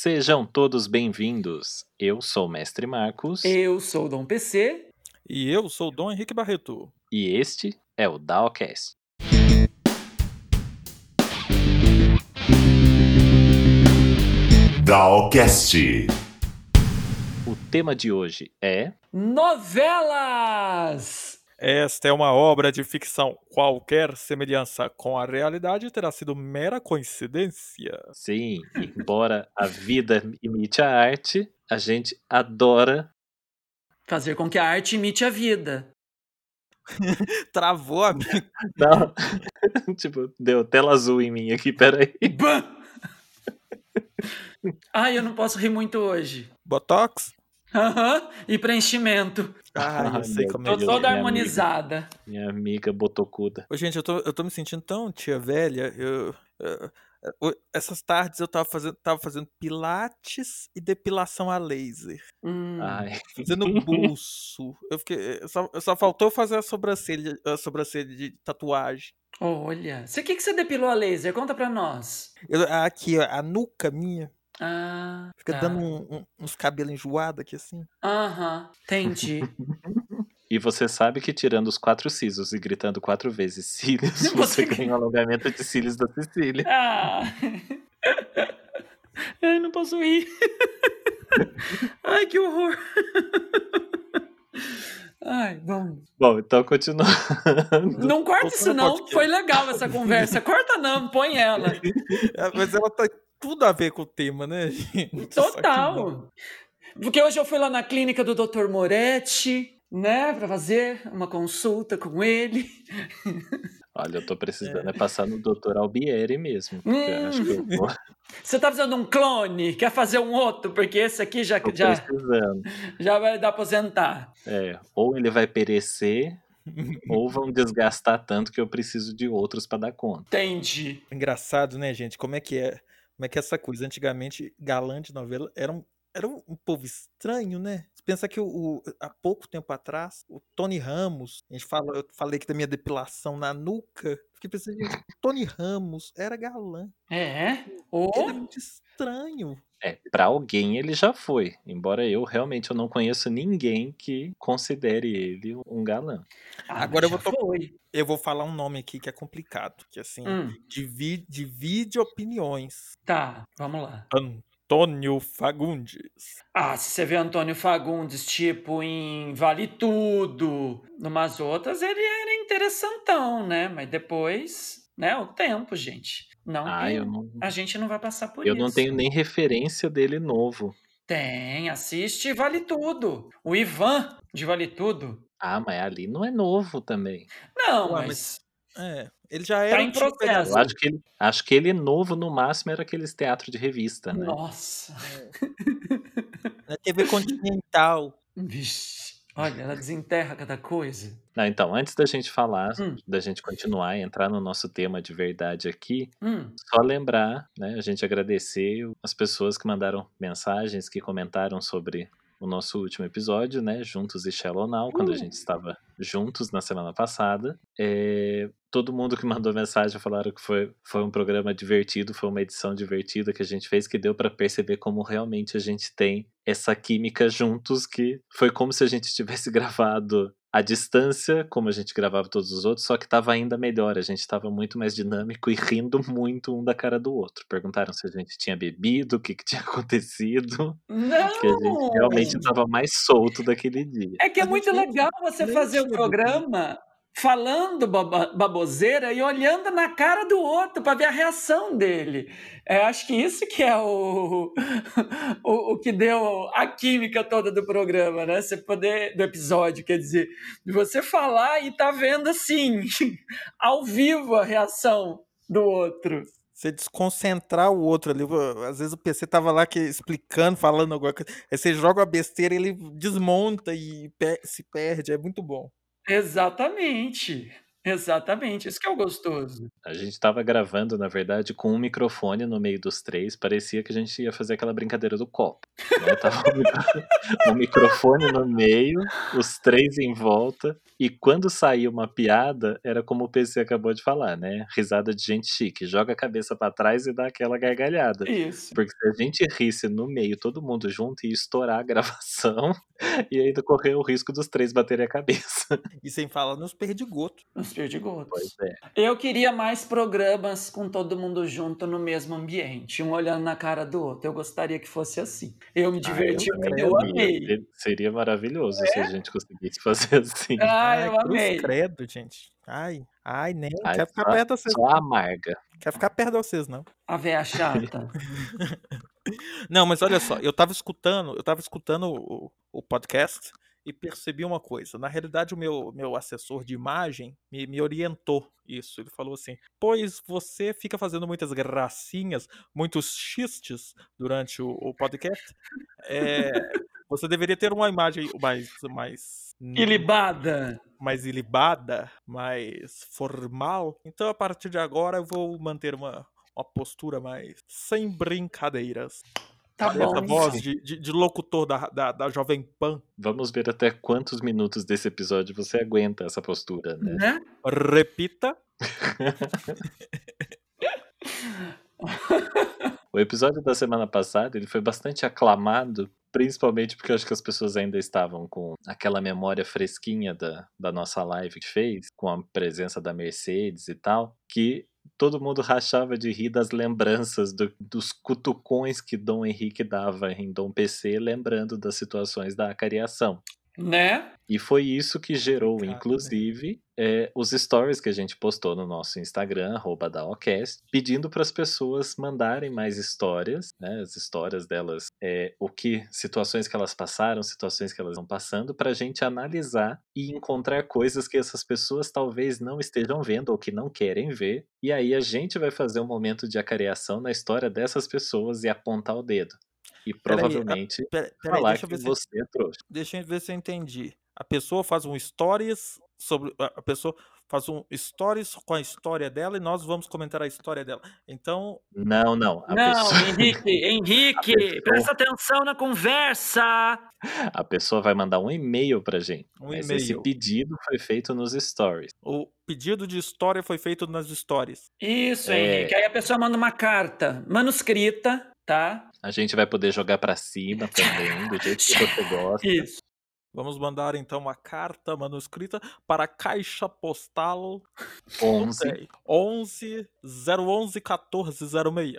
Sejam todos bem-vindos. Eu sou o Mestre Marcos Eu sou o Dom PC. E eu sou o Dom Henrique Barreto. e este é o Daocast. Dalcast. O tema de hoje é Novelas! Esta é uma obra de ficção. Qualquer semelhança com a realidade terá sido mera coincidência. Sim, embora a vida imite a arte, a gente adora. Fazer com que a arte imite a vida. Travou a minha. Não. tipo, deu tela azul em mim aqui, peraí. Bam! Ai, eu não posso rir muito hoje. Botox? Aham, e preenchimento. Ah, eu sei como Tô é que toda é. minha amiga. harmonizada. Minha amiga botocuda. Ô, gente, eu tô, eu tô me sentindo tão tia velha. Eu, eu- eu- essas tardes eu tava fazendo, tava fazendo pilates e depilação a laser. Hum. Ai, Fazendo buço. Eu fiquei. Só, só faltou fazer a sobrancelha, a sobrancelha de tatuagem. Olha, o que, que você depilou a laser? Conta pra nós. Eu- aqui, ó, a nuca minha. Ah, Fica tá. dando um- um- uns cabelos enjoados aqui assim. Aham, entendi. E você sabe que tirando os quatro sisos e gritando quatro vezes cílios, Você você ganha- ganha um alongamento de cílios da Cecília. Ah! Ai, não posso rir. Ai, que horror. Ai, vamos. Bom, então continuando. Não corta isso não, podcast. foi legal essa conversa. Corta não, põe ela. É, Mas ela tá tudo a ver com o tema, né, gente? Total. Porque hoje eu fui lá na clínica do Dr. Moretti, né, pra fazer uma consulta com ele. Olha, eu tô precisando é, passar no Dr. Albieri mesmo. porque eu Hum. acho que eu vou, Você tá fazendo um clone, quer fazer um outro, porque esse aqui já, tô já, precisando. já vai dar aposentar. É, ou ele vai perecer, ou vão desgastar tanto que eu preciso de outros pra dar conta. Entendi. Engraçado, né, gente? Como é que é? Como é que é essa coisa? Antigamente, galã de novela era um, era um, um povo estranho, né? Você pensa que o, o- há pouco tempo atrás, o Tony Ramos, a gente fala, eu falei aqui da minha depilação na nuca. Fiquei pensando, Tony Ramos era galã. É? Ele é muito estranho. É, pra alguém ele já foi, embora eu realmente eu não conheço ninguém que considere ele um galã. ah, Agora eu vou to-. Eu vou falar um nome aqui que é complicado, que assim, Hum, divide, divide opiniões. tá, vamos lá. Antônio Fagundes. Ah, se você vê Antônio Fagundes, tipo, em Vale Tudo, numas outras, ele era interessantão, né? Mas depois, né, o tempo, gente. Não, Ah, eu não, a gente não vai passar por eu isso. não tenho nem referência dele novo. Tem, assiste Vale Tudo. O Ivan de Vale Tudo. Ah, mas ali não é novo também. Não, Ué, mas... É, ele já era em um tipo processo. Eu acho que ele, acho que ele novo no máximo era aqueles teatro de revista, né? Nossa. na TV Continental. Vixe. Olha, ela desenterra cada coisa. Não, então, antes da gente falar, Hum. da gente continuar e entrar no nosso tema de verdade aqui, Hum, só lembrar, né, a gente agradecer as pessoas que mandaram mensagens, que comentaram sobre o nosso último episódio, né, Juntos e Shallow Now, quando a Uh. gente estava juntos na semana passada. É, todo mundo que mandou mensagem falaram que foi, foi um programa divertido, foi uma edição divertida que a gente fez, que deu para perceber como realmente a gente tem essa química juntos, que foi como se a gente tivesse gravado à distância, como a gente gravava todos os outros, só que tava ainda melhor. A gente tava muito mais dinâmico e rindo muito um da cara do outro. Perguntaram se a gente tinha bebido, o que, que tinha acontecido. Não! Que a gente realmente tava mais solto daquele dia. É que é muito legal você fazer o programa falando baboseira e olhando na cara do outro para ver a reação dele. É, acho que isso que é o, o, o que deu a química toda do programa, né? Você poder do episódio, quer dizer, de você falar e tá vendo assim, ao vivo a reação do outro. Você desconcentrar o outro ali. Às vezes o PC tava lá que, explicando, falando alguma coisa. Aí você joga a besteira, ele desmonta e se perde. É muito bom. Exatamente. Exatamente, isso que é o gostoso. A gente tava gravando, na verdade, com um microfone no meio dos três. Parecia que a gente ia fazer aquela brincadeira do copo. Né? Tava o microfone no meio, os três em volta. E quando saía uma piada, era como o PC acabou de falar, né? Risada de gente chique. Joga a cabeça para trás e dá aquela gargalhada. Isso. Porque se a gente risse no meio, todo mundo junto, ia estourar a gravação e ainda correr o risco dos três baterem a cabeça. E sem falar nos perdigotos. Nos perdigotos. Pois é. Eu queria mais programas com todo mundo junto no mesmo ambiente, um olhando na cara do outro. Eu gostaria que fosse assim. Eu me diverti Ah, eu eu amei. ser- Seria maravilhoso se a gente conseguisse fazer assim. Ah, eu cruz amei. credo, gente. Ai, ai, nem Ai, quer ficar só- perto de vocês. Só amarga. Quer ficar perto de vocês, não. A véia chata. Não, mas olha só, eu tava escutando, eu tava escutando o, o podcast e percebi uma coisa. Na realidade, o meu, meu assessor de imagem me, me orientou isso. Ele falou assim: pois você fica fazendo muitas gracinhas, muitos xistes durante o, o podcast. é, você deveria ter uma imagem mais, mais Ilibada. mais ilibada, mais formal. Então, a partir de agora, eu vou manter uma, uma postura mais sem brincadeiras. Tá bom. essa voz de, de, de locutor da, da, da Jovem Pan. Vamos ver até quantos minutos desse episódio você aguenta essa postura, né? Né? Repita. O episódio da semana passada ele foi bastante aclamado, principalmente porque eu acho que as pessoas ainda estavam com aquela memória fresquinha da, da nossa live que fez, com a presença da Mercedes e tal, que todo mundo rachava de rir das lembranças do- dos cutucões que Dom Henrique dava em Dom PC, lembrando das situações da acariação. Né? E foi isso que gerou, Complicado, né? inclusive, é, os stories que a gente postou no nosso Instagram, arroba daocast, pedindo para as pessoas mandarem mais histórias, né, as histórias delas, é, o que, situações que elas passaram, situações que elas estão passando, para a gente analisar e encontrar coisas que essas pessoas talvez não estejam vendo ou que não querem ver. E aí a gente vai fazer um momento de acareação na história dessas pessoas e apontar o dedo. E provavelmente Pera, peraí, falar deixa eu que ver se, você é trouxa. deixa eu ver se eu entendi. A pessoa faz um stories sobre. A pessoa faz um stories com a história dela e nós vamos comentar a história dela. Então, Não, não. A Não, pessoa... Henrique, Henrique, A pessoa- presta atenção na conversa. A pessoa vai mandar um e-mail pra gente. um mas esse e-mail. pedido foi feito nos stories. O pedido de história foi feito nas stories. Isso, É. Henrique. Aí a pessoa manda uma carta manuscrita, tá? A gente vai poder jogar pra cima também, do jeito que você gosta. Isso. Vamos mandar então uma carta manuscrita para a caixa postal 11. não sei, 11 011 1406.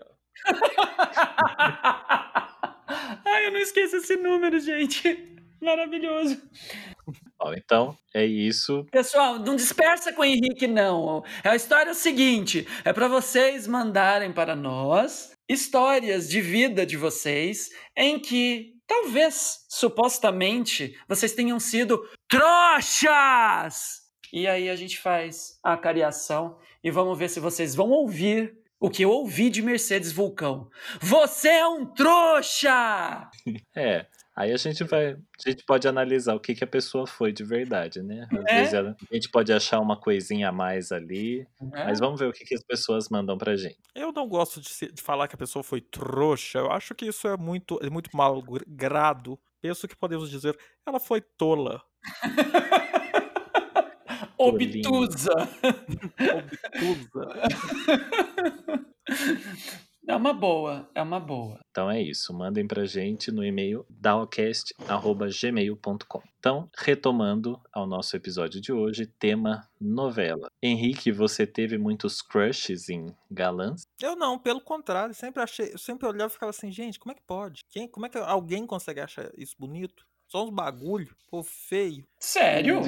Ai, eu não esqueço esse número, gente. Maravilhoso. Ó, então, é isso. Pessoal, não dispersa com o Henrique, não. A história é o seguinte: é para vocês mandarem para nós histórias de vida de vocês em que talvez, supostamente, vocês tenham sido trouxas. E aí a gente faz a cariação e vamos ver se vocês vão ouvir o que eu ouvi de Mercedes Vulcão. Você é um trouxa! É. Aí a gente vai. A gente pode analisar o que, que a pessoa foi de verdade, né? Às É. vezes ela- a gente pode achar uma coisinha a mais ali. Né? Mas vamos ver o que, que as pessoas mandam pra gente. Eu não gosto de, se- de falar que a pessoa foi trouxa. Eu acho que isso é muito, é muito mal gr- grado. Penso que podemos dizer, ela foi tola, Obtusa. obtusa. É uma boa, é uma boa. Então é isso. Mandem pra gente no e-mail daocast.gmail.com. Então, retomando ao nosso episódio de hoje, tema novela. Henrique, você teve muitos crushes em galãs? Eu não, pelo contrário, sempre achei, eu sempre olhava e ficava assim, gente, como é que pode? Quem, como é que alguém consegue achar isso bonito? Só uns bagulho, pô, feio. Sério?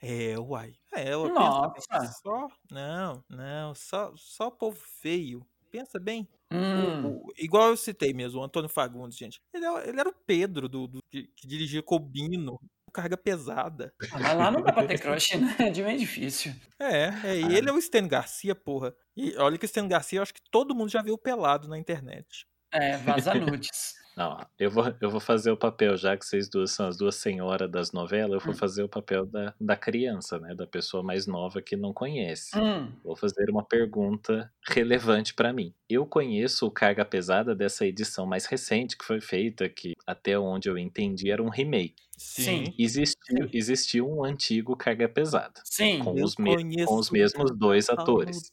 É, uai. É, eu Nossa. penso, só, não, não, só, só povo feio. Pensa bem. Hum. O- igual eu citei mesmo, o Antônio Fagundes, gente. Ele, é- ele era o Pedro do, do- que, que dirigia Cobino, carga pesada. Ah, Mas lá não dá pra ter crush, né? É de meio difícil. É, é, e ele é o Stan Garcia, porra. E olha que o Stan Garcia, eu acho que todo mundo já viu pelado na internet. É, vaza nudes. Não, eu vou, eu vou fazer o papel, já que vocês duas são as duas senhoras das novelas, eu vou Hum. fazer o papel da, da criança, né? Da pessoa mais nova que não conhece. Hum, Vou fazer uma pergunta relevante pra mim. Eu conheço o Carga Pesada dessa edição mais recente que foi feita, que até onde eu entendi era um remake. Sim. Existiu, existiu um antigo Carga Pesada, sim. com os, me- com os mesmos dois atores.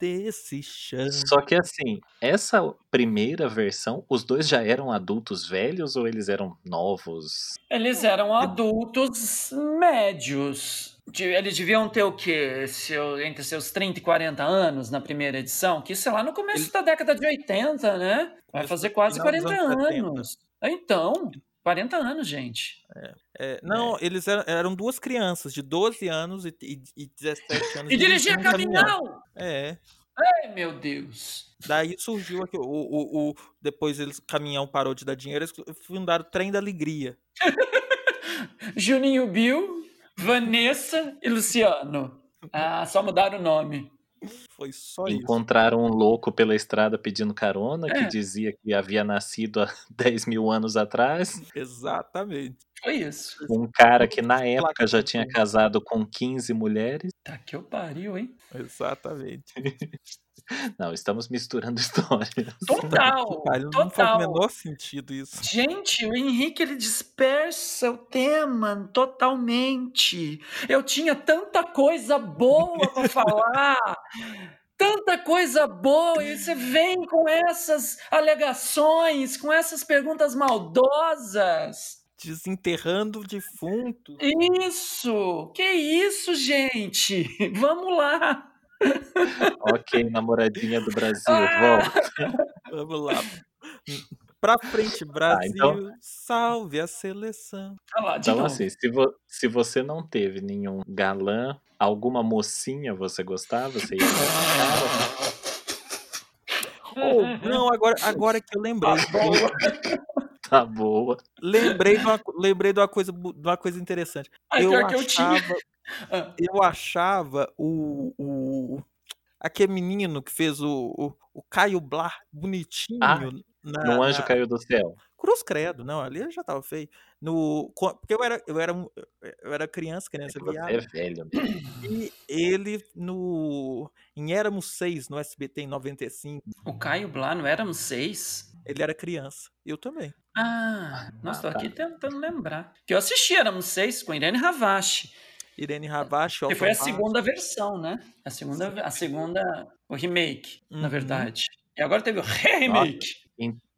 Só que assim, essa primeira versão, os dois já eram adultos velhos ou eles eram novos? Eles eram adultos médios. Eles deviam ter o quê? Seu, entre seus 30 e 40 anos na primeira edição? Que isso é lá no começo Eles- da década de 80, né? Vai fazer quase final dos 40 anos 70. anos. Então, 40 anos, gente. É, não, eles eram, eram duas crianças de 12 anos e, e, e 17 anos. E dirigia um caminhão! É. Ai, meu Deus. Daí surgiu aqui, o, o, o- depois eles, caminhão parou de dar dinheiro, eles fundaram o Trem da Alegria. Juninho Bill, Vanessa e Luciano. Ah, só mudaram o nome. Foi só isso. Encontraram um louco pela estrada pedindo carona, que É. dizia que havia nascido há 10 mil anos atrás. Exatamente. Foi isso. Um cara que na época já tinha casado com 15 mulheres. Tá que eu pariu, hein? Exatamente. Não, estamos misturando histórias. Total, Cara, não faz o total. menor sentido isso. Gente, o Henrique ele dispersa o tema totalmente. Eu tinha tanta coisa boa para falar. Tanta coisa boa, e você vem com essas alegações, com essas perguntas maldosas. Desenterrando defuntos. Isso! Que isso, gente? Vamos lá! Ok, namoradinha do Brasil, Ah! volta. Vamos lá. Pra frente, Brasil. então- Salve a seleção. Olha lá, de Então, novo. assim, se, vo- se você não teve nenhum galã, alguma mocinha você gostava? Você ia Oh, não, agora, agora que eu lembrei. tá boa. lembrei, de uma, lembrei de uma coisa, de uma coisa interessante. Ai, eu, pior que eu tinha. Ah. eu achava o, o. Aquele menino que fez o, o, o Caio Blar bonitinho Ah, na, No anjo na- caiu do céu. Cruz Credo, não, ali já tava feio. No, porque eu era, eu era, eu era criança, criança Você viada. é velho. né? E ele no. Em Éramos Seis, no SBT em 95, O Caio Blá, não éramos seis? ele era criança. Eu também. Ah, nossa, tô Ah, tá. aqui tentando lembrar. Que eu assisti, éramos seis, com Irene Ravache. Irene Ravache, Que foi a segunda versão, né? A segunda, a segunda, o remake, na Uhum. verdade. E agora teve o remake.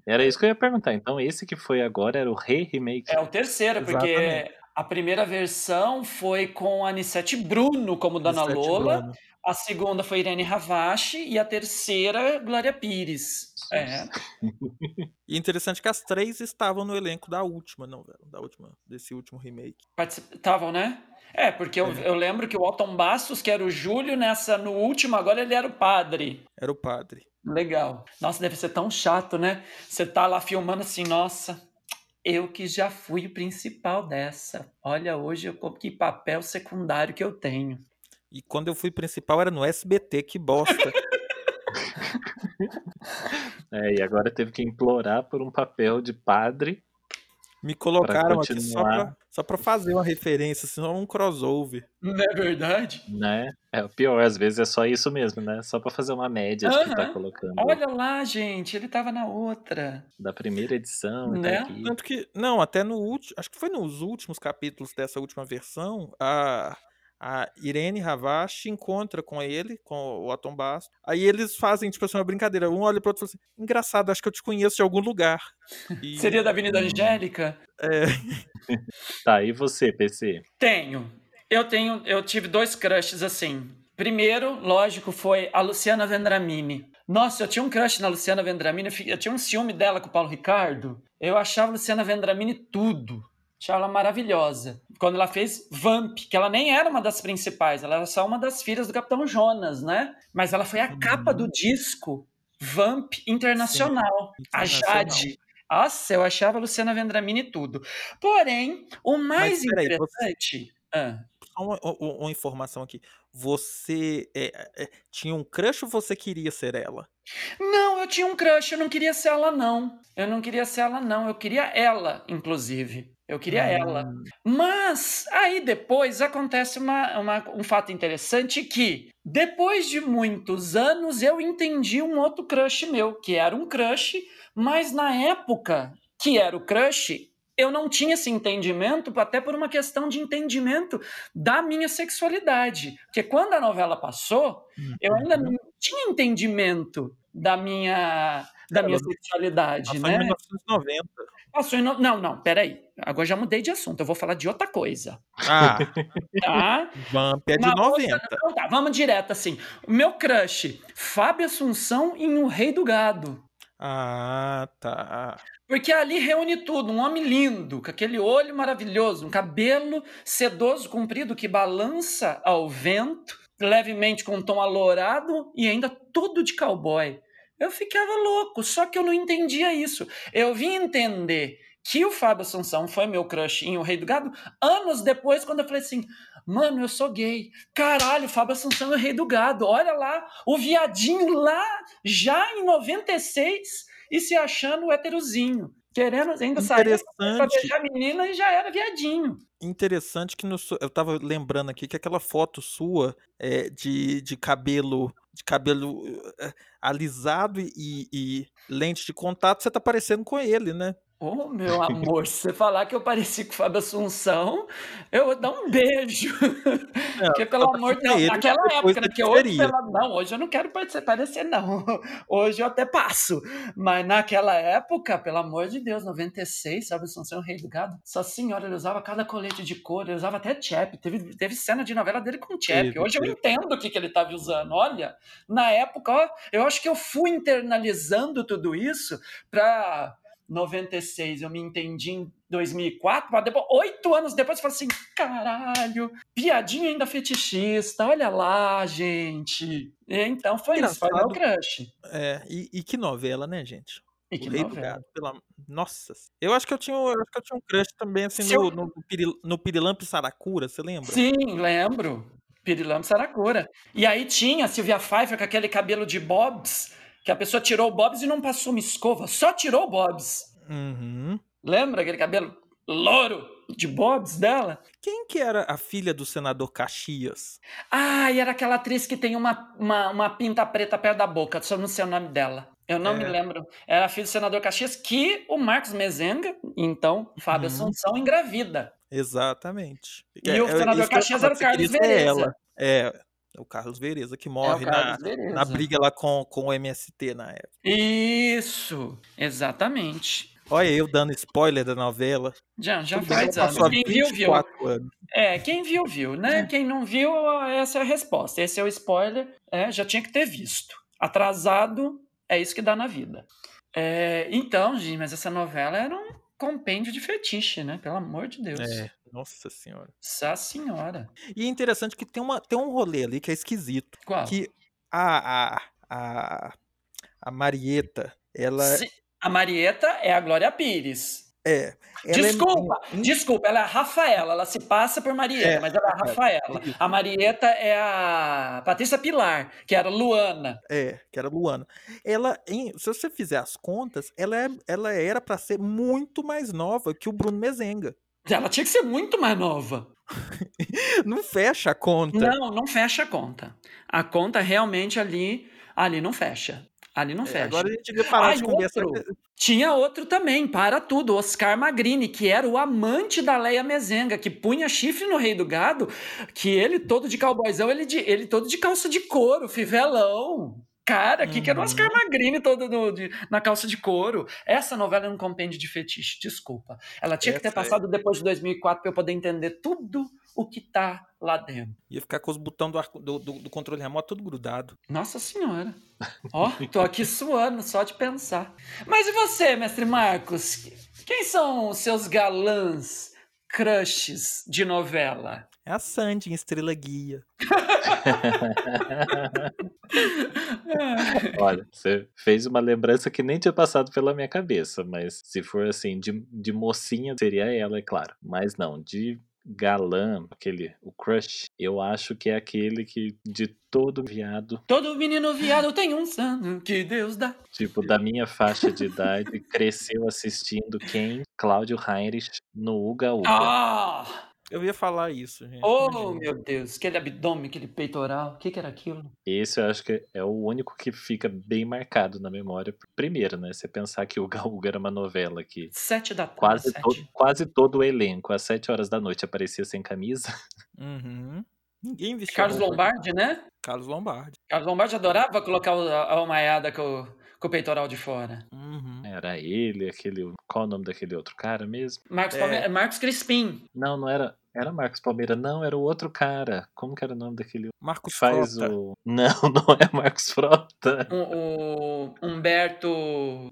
Era isso que eu ia perguntar. Então, esse que foi agora era o re-remake. É o terceiro, porque Exatamente. a primeira versão foi com a Anissete Bruno como Dona Sete Lola, Bruno. A segunda foi Irene Ravache e a terceira, Glória Pires. É. E interessante que as três estavam no elenco da última novela, da última, desse último remake. Estavam, né? É, porque eu, eu lembro que o Alton Bastos, que era o Júlio, nessa, no último, agora ele era o padre. Era o padre. Legal. Nossa, deve ser tão chato, né? Você tá lá filmando assim, nossa, eu que já fui o principal dessa. Olha, hoje eu que papel secundário que eu tenho. E quando eu fui principal era no SBT, que bosta. É, e agora teve que implorar por um papel de padre. Me colocaram aqui só pra, só pra fazer uma referência, senão um crossover. Não é verdade? Né? É o pior, às vezes é só isso mesmo, né? Só pra fazer uma média de que tá colocando Olha lá, gente, ele tava na outra. da primeira edição e Né? tá aqui. Tanto que, não, até no último, acho que foi nos últimos capítulos dessa última versão, a, a Irene Ravache encontra com ele, com o Atom Basto. Aí eles fazem, tipo assim, uma brincadeira. Um olha pro outro e fala assim: engraçado, acho que eu te conheço de algum lugar. E- Seria da Avenida Angélica? é, Tá, e você, PC? Tenho. Eu tenho, eu tive dois crushes assim. Primeiro, lógico, foi a Luciana Vendramini. Nossa, eu tinha um crush na Luciana Vendramini, eu tinha um ciúme dela com o Paulo Ricardo. Eu achava a Luciana Vendramini tudo. Achava ela maravilhosa. Quando ela fez Vamp, que ela nem era uma das principais, ela era só uma das filhas do Capitão Jonas, né? Mas ela foi a Uhum. capa do disco Vamp Internacional. A. Jade. Nossa, eu achava a Luciana Vendramini tudo. Porém, o mais você- interessante. Ah, só uma, uma- uma informação aqui. você é, é, tinha um crush ou você queria ser ela? Não, eu tinha um crush, eu não queria ser ela, não. Eu não queria ser ela, não. Eu queria ela, inclusive. Eu queria ela. Hum. Mas aí depois acontece uma, uma- um fato interessante que depois de muitos anos eu entendi um outro crush meu, que era um crush, mas na época que era o crush, eu não tinha esse entendimento, até por uma questão de entendimento da minha sexualidade. Porque quando a novela passou, eu ainda Uhum. não tinha entendimento da minha, da minha Ela- sexualidade, Passou em né? 1990. Passou em no- Não, não, peraí. Agora já mudei de assunto, eu vou falar de outra coisa. Ah, Tá? Vamp é de Uma outra- 90. Então tá, vamos direto assim. O meu crush, Fábio Assunção em O Rei do Gado. Ah, tá. Porque ali reúne tudo, um homem lindo, com aquele olho maravilhoso, um cabelo sedoso, comprido, que balança ao vento, levemente com um tom alourado e ainda tudo de cowboy. Eu ficava louco, só que eu não entendia isso. Eu vim entender que o Fábio Assunção foi meu crush em O Rei do Gado anos depois, quando eu falei assim, mano, eu sou gay. Caralho, o Fábio Assunção é o Rei do Gado. Olha lá, o viadinho lá, já em 96, e se achando heterozinho. Querendo ainda sair pra beijar a menina e já era viadinho. interessante que no, eu tava lembrando aqui que aquela foto sua é, de, de cabelo de cabelo eh, alisado e, e lente de contato, você tá parecendo com ele, né? Ô, meu amor, se você falar que eu pareci com o Fábio Assunção, eu vou dar um beijo. Porque, pelo só pra amor de Deus, naquela época, né? Porque hoje, pela... não, hoje eu não quero parecer, parecer, não. Hoje eu até passo. Mas naquela época, pelo amor de Deus, 96, Fábio Assunção, o rei do gado. Só senhora, ele usava cada colete de cor, ele usava até chap. Teve, teve cena de novela dele com chap. Hoje eu entendo o que, que ele estava usando. Olha, na época, ó, eu acho que eu fui internalizando tudo isso pra 96, eu me entendi em 2004, mas depois, oito anos depois eu falei assim, caralho, piadinha ainda fetichista, olha lá, gente. Então foi isso, foi meu Engraçado. crush. É, e, e que novela, né, gente? E que Rei do novela. Gado, pela... Nossa. Eu acho que eu tinha, eu acho que eu tinha um crush também, assim, Se no, eu- no, Piri- no Pirilampo Saracura, você lembra? Sim, lembro. Pirilampo Saracura. E aí tinha a Silvia Pfeiffer com aquele cabelo de bobs, que a pessoa tirou o bobs e não passou uma escova, só tirou o bobs. Uhum. Lembra aquele cabelo louro de bobs dela? Quem que era a filha do senador Caxias? Ah, e era aquela atriz que tem uma, uma, uma pinta preta perto da boca, só não sei o nome dela. Eu não me É. lembro. Era a filha do senador Caxias, que o Marcos Mezenga, então, Fábio Uhum. Assunção, engravida. Exatamente. E o É, é senador Caxias era o Carlos ser Vereza. ela. É, o Carlos Vereza, que morre é na, Vereza. na briga lá com, com o MST na época. Isso, exatamente. Olha eu dando spoiler da novela. Já, já faz anos. Quem viu, viu. 24 anos. É, quem viu, viu, né? Quem não viu, essa é a resposta. Esse é o spoiler. É, já tinha que ter visto. Atrasado, é isso que dá na vida. É, então, gente, mas essa novela era um compêndio de fetiche, né? Pelo amor de Deus. É, nossa senhora. Nossa senhora. E é interessante que tem, uma, tem um rolê ali que é esquisito. Qual? Que a, a, a, a Marieta, ela Se- A Marieta é a Glória Pires. é. é Desculpa, in- desculpa, ela é a Rafaela, ela se passa por Marieta, É, mas ela é a Rafaela. isso. A Marieta é a Patrícia Pilar, que era Luana. É, que era Luana. Ela, em- se você fizer as contas, ela, é, ela era pra ser muito mais nova que o Bruno Mezenga. Ela tinha que ser muito mais nova. Não fecha a conta. Não, não fecha a conta. A conta realmente ali, ali não fecha. Ali não É, fecha. agora a gente devia parar Ah, de conversar. Tinha outro também, para tudo, Oscar Magrini, que era o amante da Leia Mezenga, que punha chifre no Rei do Gado, que ele todo de cowboyzão, ele, de, ele todo de calça de couro, fivelão. Cara, que, que era o Uhum. Oscar Magrini todo no- de- na calça de couro. Essa novela é um compêndio de fetiche, desculpa. Ela tinha que ter Essa é- passado depois de 2004 para eu poder entender tudo o que tá lá dentro. Ia ficar com os botões do, do, do- do controle remoto tudo grudado. Nossa senhora. Ó, tô aqui suando só de pensar. Mas e você, mestre Marcos? Quem são os seus galãs crushes de novela? É a Sandy em Estrela Guia. Olha, você fez uma lembrança que nem tinha passado pela minha cabeça, mas se for assim, de, de mocinha, seria ela, é claro. Mas não, de, galã, aquele, o crush, eu acho que é aquele que de todo viado, Todo menino viado tem um santo que Deus dá. tipo, da minha faixa de idade, cresceu assistindo quem? Cláudio Heinrich no Uga Uga. Ah! Eu ia falar isso, gente. Oh, imagina. meu Deus, aquele abdômen, aquele peitoral, o que, que era aquilo? Esse eu acho que é o único que fica bem marcado na memória. Primeiro, né? Você pensar que o Uga era uma novela que Sete da tarde. quase, sete. to- quase todo o elenco, às sete horas da noite, aparecia sem camisa. Uhum. Ninguém vestia Carlos roupa. Lombardi, né? Carlos Lombardi. Carlos Lombardi adorava colocar o- a a almaiada com, o- com o peitoral de fora. Uhum. Era ele, aquele. Qual o nome daquele outro cara mesmo? Marcos, É. Palme- Marcos Crispim. Não, não era. Era Marcos Palmeira, não, era o outro cara. Como que era o nome daquele que Marcos faz Frota. o. Não, não é Marcos Frota. O, o Humberto.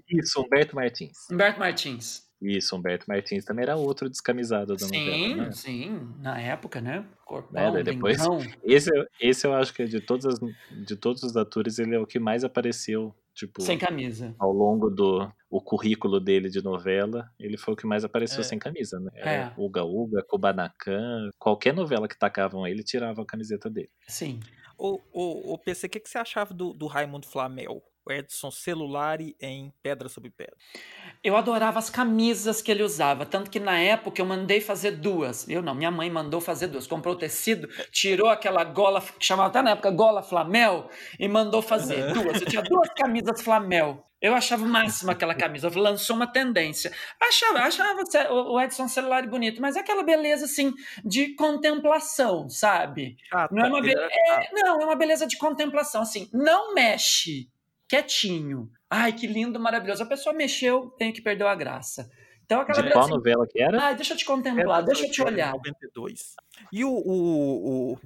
Isso, Humberto Martins. Humberto Martins. Isso, Humberto Martins também era outro descamisado da novela, Sim, né? sim, na época, né? Corpão, Né, depois-. Esse, eu- esse eu acho que é de todos, as, de todos os atores, ele é o que mais apareceu, tipo, sem camisa. ao longo do o currículo dele de novela, ele foi o que mais apareceu É. sem camisa, né? É. Era Uga Uga, Kubanacan, qualquer novela que tacavam ele, tirava a camiseta dele. Sim. O, o, o PC, o que, que você achava do, do Raimundo Flamel? O Edson Celulari em Pedra sobre Pedra. Eu adorava as camisas que ele usava, tanto que na época eu mandei fazer duas. Eu não, minha mãe mandou fazer duas. Comprou o tecido, tirou aquela gola, que chamava até na época gola flamel, e mandou fazer Uhum. duas. Eu tinha duas camisas flamel. Eu achava o máximo aquela camisa, lançou uma tendência. Achava, achava o Edson Celular bonito, mas é aquela beleza assim de contemplação, sabe? Chata, Não é uma ele be- era chato. Não, é uma beleza de contemplação, assim, não mexe, quietinho. Ai, que lindo, maravilhoso. A pessoa mexeu, tem que perder a graça. Então aquela De qual assim, novela que era? ai, deixa eu te contemplar, deixa eu te olhar. 92. E o, o, o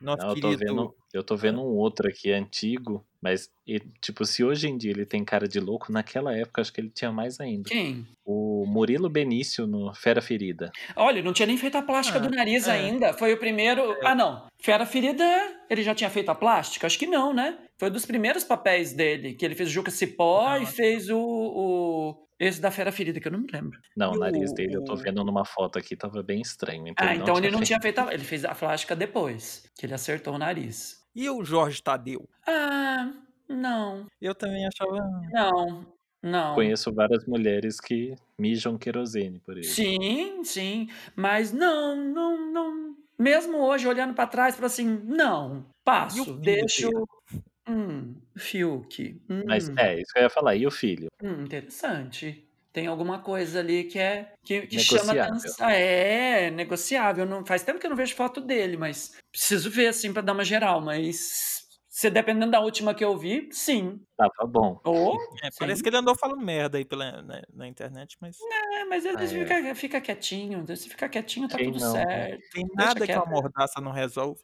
nosso Não, eu tô querido... eu tô vendo um outro aqui antigo, mas e, tipo, se hoje em dia ele tem cara de louco, naquela época acho que ele tinha mais ainda. Quem? O Murilo Benício no Fera Ferida. Olha, não tinha nem feito a plástica Ah, do nariz é. ainda. Foi o primeiro. Ah, não. Fera Ferida, ele já tinha feito a plástica? Acho que não, né? Foi um dos primeiros papéis dele, que ele fez Juca Cipó Não. e fez o, o- Esse da Fera Ferida, que eu não me lembro. Não, E o nariz o- dele eu tô vendo numa foto aqui, tava bem estranho. Então ah, ele então ele não feito. tinha feito a. Ele fez a plástica depois, que ele acertou o nariz. E o Jorge Tadeu? Ah, não. Eu também achava... Não. Não. Conheço várias mulheres que mijam querosene por ele. Sim, sim, mas não, não, não. Mesmo hoje, olhando pra trás, para assim, não, E passo, deixo. Hum, Fiuk. Hum, Mas é, isso que eu ia falar. E o filho? hum, interessante. Tem alguma coisa ali que é que, que chama atenção. É, negociável. Não, faz tempo que eu não vejo foto dele, mas preciso ver assim pra dar uma geral. Mas se dependendo da última que eu vi, sim. Tava bom. Ou, É, sim. parece que ele andou falando merda aí pela, na, na internet, mas É, mas ele Ah, é. fica, fica quietinho. Se ficar quietinho, tá Quem tudo não, né? certo. tem nada que quieto. uma mordaça não resolve.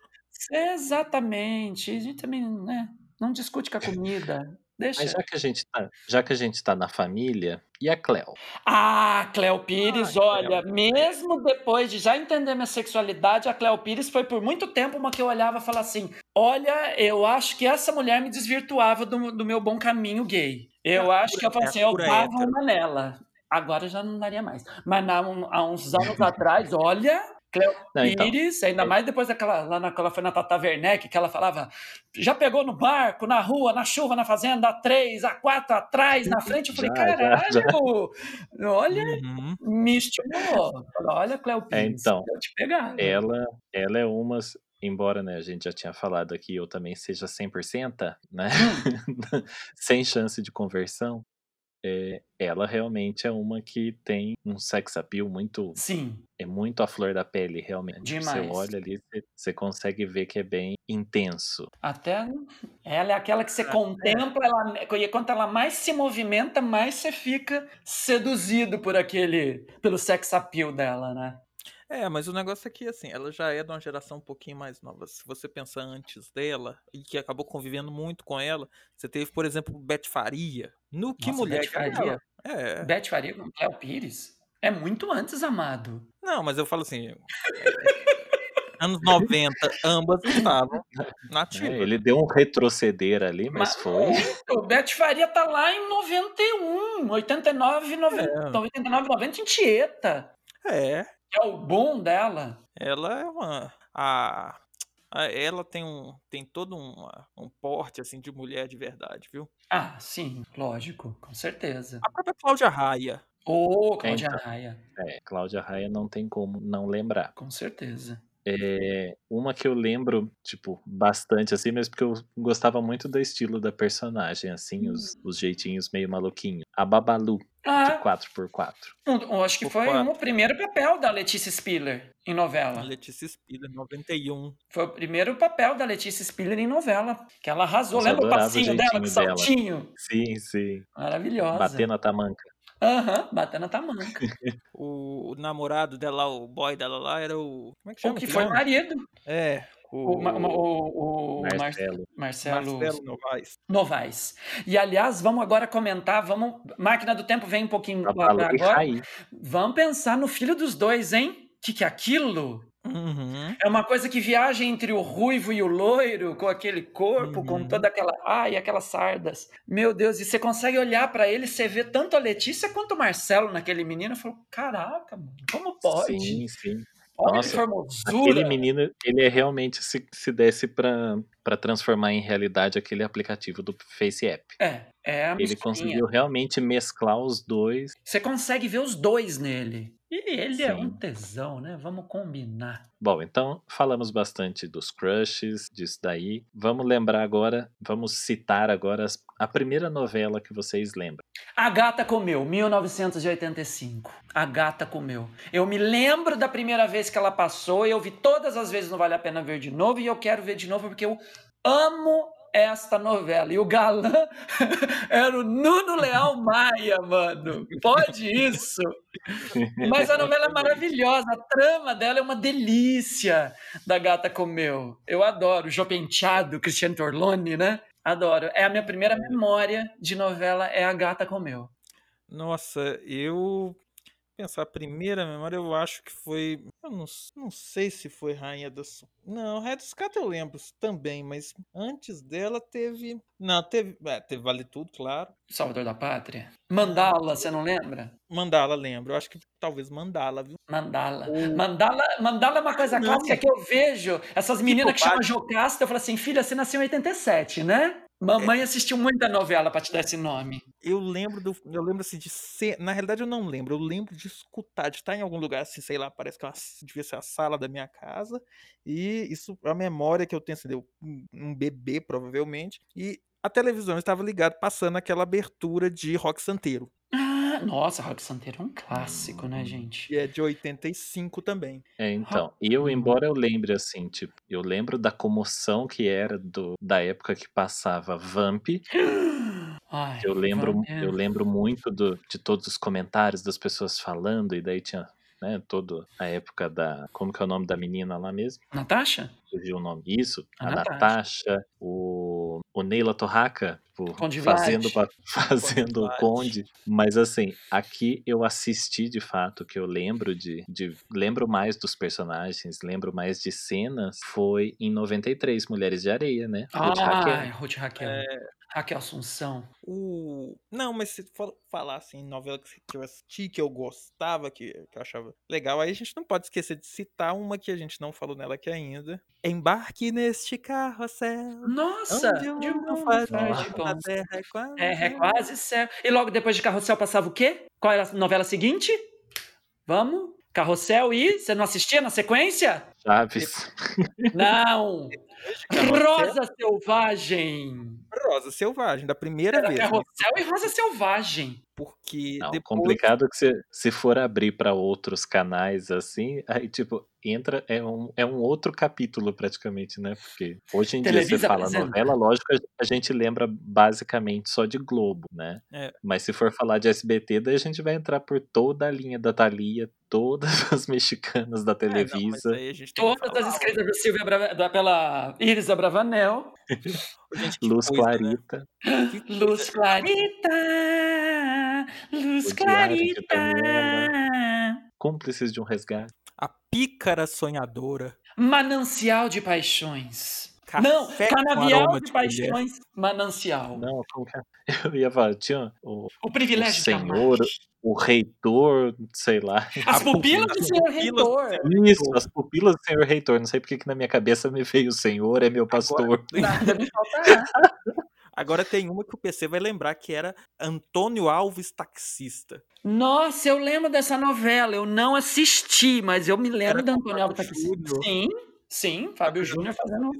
Exatamente. A gente também, né? Não discute com a comida. Deixa. Mas já que a gente tá, já que a gente tá na família, e a Cleo? Ah, Cleo Pires, Ah, olha, Cleo. mesmo depois de já entender minha sexualidade, a Cleo Pires foi por muito tempo uma que eu olhava e falava assim: olha, eu acho que essa mulher me desvirtuava do, do meu bom caminho gay. Eu É acho que eu pura- falei é a assim, eu pura hétero. uma nela. Agora já não daria mais. Mas na- um- há uns anos atrás, olha, Cleo Não, então, Pires, ainda é- mais depois daquela, lá na, quando ela foi na Tata Werneck, que ela falava, já pegou no barco, na rua, na chuva, na fazenda, a três, a quatro, atrás, na frente. Eu falei, Já, já, caralho, olha, Uhum. me estimulou. Olha, Cleo É, Pires, então, eu te pegar. ela, ela é uma, embora né, a gente já tinha falado aqui, eu também seja 100%, né? Sem chance de conversão. É, ela realmente é uma que tem um sex appeal muito Sim, é muito à flor da pele realmente você Demais. olha ali você, você consegue ver que é bem intenso até ela é aquela que você contempla, ela, e quanto ela mais se movimenta, mais você fica seduzido por aquele, pelo sex appeal dela, né? É, mas o negócio é que, assim, ela já é de uma geração um pouquinho mais nova. Se você pensar antes dela, e que acabou convivendo muito com ela, você teve, por exemplo, Beth Faria. No Que Nossa, Mulher Beth que era Faria? É. Beth Faria com Cleo Pires? É muito antes, amado. Não, mas eu falo assim. é, anos 90, ambas estavam É, nativas. ele deu um retroceder ali mas foi O Beth Faria tá lá em 91, 89, 90, É. 89, 90 em Tieta. É. é o bom dela. Ela é uma. A, a- ela tem um. Tem todo um, um porte assim de mulher de verdade, viu? Ah, sim, lógico, com certeza. A própria Cláudia Raia. Ô, Cláudia Então. Raia, É, Cláudia Raia não tem como não lembrar. com certeza. É, uma que eu lembro, tipo, bastante, assim, mas porque eu gostava muito do estilo da personagem, assim, os, os jeitinhos meio maluquinhos. A Babalu, de Ah, 4x4. um- eu acho que Por foi quatro. o primeiro papel da Letícia Spiller em A novela. Letícia Spiller, 91. Foi o primeiro papel da Letícia Spiller em novela. Que ela arrasou. Nossa, Lembra o passinho dela, dela. saltinho? Sim, sim. Maravilhosa. Batendo a tamanca. Aham, batendo a tamanca. O, o namorado dela, o boy dela lá, era o. Como é que o chama? que aquele foi homem? marido. É. O, O, o, o Mar- Marcelo. Marcelo, Marcelo Novaes. Novaes. E, aliás, vamos agora comentar, vamos... Máquina do Tempo vem um pouquinho agora. Vamos pensar no filho dos dois, hein? O que, que é aquilo? Uhum. É uma coisa que viaja entre o ruivo e o loiro, com aquele corpo, com Uhum. toda aquela. Ai, aquelas sardas. Meu Deus, e você consegue olhar pra ele, você vê tanto a Letícia quanto o Marcelo naquele menino. Eu falo, caraca, mano, como pode? Sim, sim. Olha Nossa, que formosura. Aquele menino, ele é realmente, se, se desse pra, pra transformar em realidade aquele aplicativo do Face App. É, é a Ele conseguiu realmente mesclar os dois. Você consegue ver os dois nele. E ele é Sim. um tesão, né? Vamos combinar. Bom, então falamos bastante dos crushes, disso daí. Vamos lembrar agora, vamos citar agora as- a primeira novela que vocês lembram. A Gata Comeu, 1985. A Gata Comeu. Eu me lembro da primeira vez que ela passou, eu vi todas as vezes não vale a pena ver de novo, e eu quero ver de novo porque eu amo esta novela. E o galã era o Nuno Leal Maia, mano. Pode isso. Mas a novela é maravilhosa, a trama dela é uma delícia da Gata Comeu. Eu adoro. Jô Penteado, Cristiano Torlone, né? Adoro. É a minha primeira memória de novela, é a Gata Comeu. Nossa, eu. Pensar, a primeira memória eu acho que foi. Eu não, não sei se foi Rainha da Su... Não, Rainha dos eu lembro também, mas antes dela teve. Não, teve. É, teve Vale Tudo, claro. Salvador da Pátria. Mandala, você não lembra? Mandala, lembro. Eu acho que talvez Mandala, viu? Mandala. Ou- Mandala, Mandala é uma coisa Não. clássica que eu vejo. Essas meninas que chamam. Jocasta, eu falo assim, filha, você nasceu em 87, né? Mamãe assistiu muita novela pra te dar esse nome. Eu lembro do. Eu lembro assim de ser. Na realidade, eu não lembro. Eu lembro de escutar, de estar em algum lugar, assim, sei lá, parece que é uma- devia ser a sala da minha casa. E isso, a memória que eu tenho, assim, deu um, um bebê, provavelmente. E a televisão estava ligada, passando aquela abertura de rock santeiro. Ah, nossa, Rock Santeiro é um clássico, né, gente? Que é de 85 também. É, então, eu, embora eu lembre assim, tipo, eu lembro da comoção que era do, da época que passava Vamp. Ai, Eu lembro, é. eu lembro muito do, de todos os comentários das pessoas falando, e daí tinha, né, toda a época da. Como que é o nome da menina lá mesmo? Natasha? Fugiu o nome. Isso, A a, Natasha. Natasha, o, o Neila Torraca, tipo, Conde Vlad. fazendo, fazendo o Vlad. Conde. Mas assim, aqui eu assisti de fato, que eu lembro de, de. Lembro mais dos personagens, lembro mais de cenas. Foi em 93, Mulheres de Areia, né? Ruth Raquel. Ruth Raquel. Raquel Assunção. O... Não, mas se for falar assim, em novela que eu assisti, que eu gostava, que, que eu achava legal, aí a gente não pode esquecer de citar uma que a gente não falou nela aqui ainda. Embarque neste carrossel. Nossa! Onde o de mundo faz a terra é quase. É, é quase céu. E logo depois de Carrossel passava o quê? Qual era a novela seguinte? Vamos? Carrossel e. Você não assistia na sequência? Chaves. Não! Rosa Selvagem! Rosa Selvagem, da primeira Era vez. né? Carrossel e Rosa Selvagem. Porque Não, depois. complicado que se, se for abrir pra outros canais assim, aí tipo, entra, é um, é um outro capítulo praticamente, né? Porque hoje em dia Televisa você fala apresenta. novela, lógico, a gente lembra basicamente só de Globo, né? É. Mas se for falar de SBT, daí a gente vai entrar por toda a linha da Thalia, todas as mexicanas da É, não, Televisa. tem que Todas as escritas da Silvia Brava- da, pela Iris Abravanel. Luz coisa, né? Clarita, Que Luz Clarita, Luz Clarita. cúmplices de um resgate. A pícara sonhadora. Manancial de paixões. Não, Café com Canavial de de mulher. Paixões Manancial. Não, é? Eu ia falar, tinha o, O o privilégio de amar. senhor, o reitor, sei lá. As pupilas do senhor reitor. Isso, as pupilas do senhor reitor. Não sei porque que na minha cabeça me veio o senhor, é meu pastor. Nada me faltará. Agora tem uma que o PC vai lembrar que era Antônio Alves Taxista. Nossa, eu lembro dessa novela. Eu não assisti, mas eu me lembro Era da Antônio Alves Taxista. Júnior. Sim, sim, Fábio Júnior fazendo.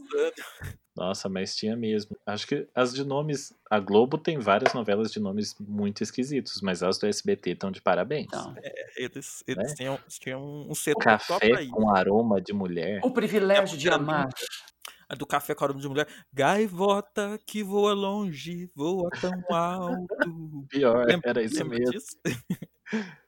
Nossa, mas tinha mesmo. Acho que as de nomes. A Globo tem várias novelas de nomes muito esquisitos, mas as do SBT estão de parabéns. Não. Eles, eles Né? tinham, tinham um setor Café com aroma de mulher. O privilégio de Era amar. A do café com aroma de mulher. Gaivota que voa longe, voa tão alto. Pior, Lembra- era isso mesmo. disso?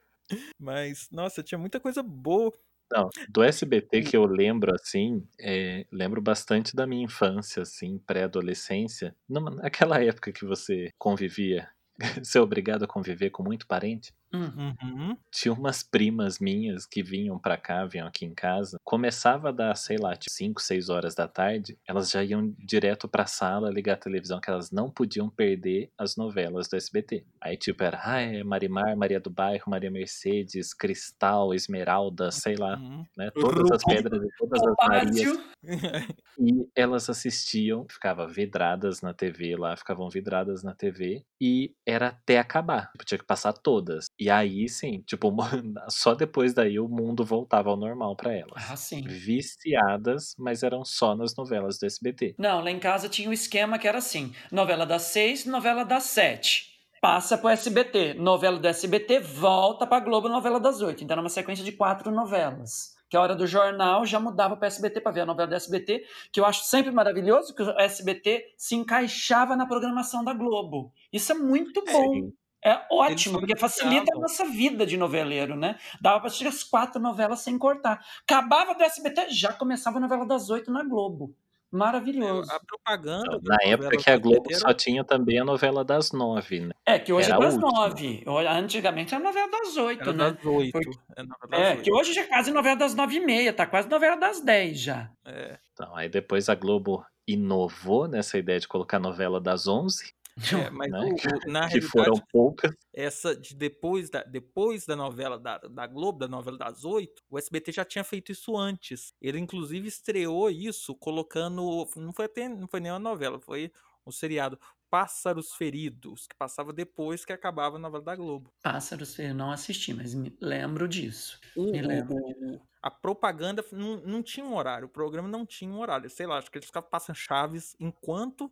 Mas, nossa, tinha muita coisa boa. Não, do SBT que eu lembro, assim, é, lembro bastante da minha infância, assim, pré-adolescência. Naquela época que você convivia, ser obrigado a conviver com muito parente. Hum. Uhum. Tinha umas primas minhas que vinham pra cá, vinham aqui em casa. Começava a dar, sei lá, 5, 6 horas da tarde, elas já iam direto pra sala ligar a televisão, que elas não podiam perder as novelas do SBT. Aí, tipo, era ah, é Marimar, Maria do Bairro, Maria Mercedes, Cristal, Esmeralda, sei lá, Uhum. né? Todas as pedras e todas as Marias. E elas assistiam, ficavam vidradas na TV lá, ficavam vidradas na TV, e era até acabar. Tipo, tinha que passar todas. E aí sim, tipo, só depois daí o mundo voltava ao normal pra elas. Ah, sim. Viciadas, mas eram só nas novelas do SBT. Não, lá em casa tinha um esquema que era assim: novela das seis, novela das sete. Passa pro SBT. Novela do SBT volta pra Globo, novela das oito. Então era uma sequência de quatro novelas. Que a hora do jornal já mudava para SBT para ver a novela do SBT, que eu acho sempre maravilhoso que o SBT se encaixava na programação da Globo. Isso é muito bom. Sim. É ótimo, porque facilita a nossa vida de noveleiro, né? Dava pra assistir as quatro novelas sem cortar. Acabava do SBT, já começava a novela das oito na Globo. Maravilhoso. A propaganda. Então, na época que a Globo era- só tinha também a novela das nove, né? É, que hoje Era é a das nove. Antigamente era novela das oito, Era né? das oito. Porque- É, novela das É, oito. que hoje já é quase novela das nove e meia, tá quase novela das dez já. É. Então, aí depois a Globo inovou nessa ideia de colocar a novela das onze, É, mas né? o- o- na que realidade, foram poucas. essa de depois da, depois da novela da, da Globo, da novela das oito, o SBT já tinha feito isso antes. Ele inclusive estreou isso colocando, não foi até, não foi nem uma novela, foi um seriado Pássaros Feridos, que passava depois que acabava a novela da Globo. Pássaros, eu não assisti, mas me lembro disso. O- Me lembro. o- a propaganda não, não tinha um horário, o programa não tinha um horário. Sei lá, acho que eles ficavam passando chaves enquanto.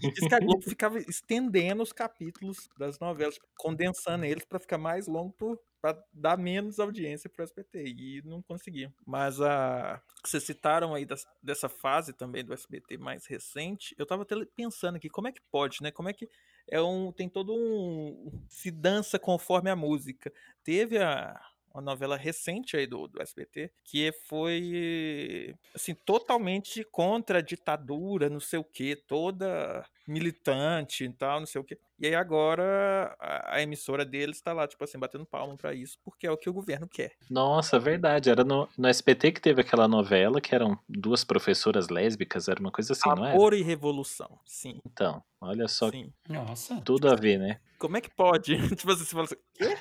Diz que a Globo ficava estendendo os capítulos das novelas, condensando eles para ficar mais longo para dar menos audiência para o SBT. E não conseguia. Mas a. Vocês citaram aí das- dessa fase também do SBT mais recente. Eu tava até pensando aqui, como é que pode, né? Como é que. É um, tem todo um. Se dança conforme a música. Teve a, uma novela recente aí do, do SBT, que foi assim, totalmente contra a ditadura, não sei o que, toda militante e tal, não sei o que. E aí agora a, a emissora deles tá lá, tipo assim, batendo palma pra isso, porque é o que o governo quer. Nossa, verdade. Era no, no SBT que teve aquela novela que eram duas professoras lésbicas, era uma coisa assim, não é? Amor e revolução. Sim, Então, olha só, sim. Nossa. tudo a ver, né? Como é que pode? tipo assim, você fala assim, quê?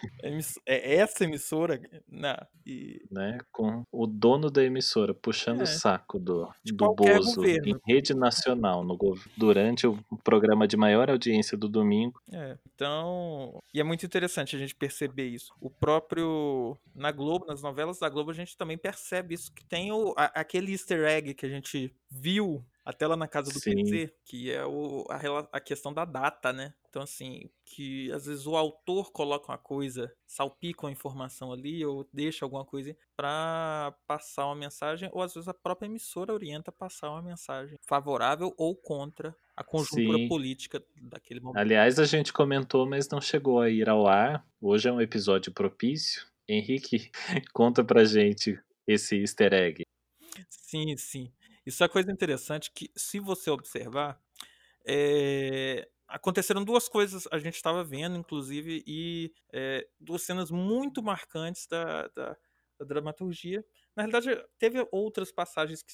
É essa emissora? Não. E né? Com o dono da emissora puxando É. o saco do, De do Bozo governo. em rede nacional no, durante o programa de maior audiência do domingo. É, então. E é muito interessante a gente perceber isso. O próprio. Na Globo, nas novelas da Globo, a gente também percebe isso, que tem o, a- aquele easter egg que a gente viu até lá na casa do Sim. Que é o, a, a questão da data, né? Então, assim, que às vezes o autor coloca uma coisa, salpica uma informação ali, ou deixa alguma coisa pra passar uma mensagem, ou às vezes a própria emissora orienta a passar uma mensagem favorável ou contra a conjuntura Sim. política daquele momento. Aliás, a gente comentou, mas não chegou a ir ao ar. Hoje é um episódio propício. Henrique, conta pra gente esse easter egg. Sim, sim. Isso é uma coisa interessante que, se você observar, é, aconteceram duas coisas, a gente estava vendo, inclusive, e é, duas cenas muito marcantes da, da, da dramaturgia. Na realidade, teve outras passagens que,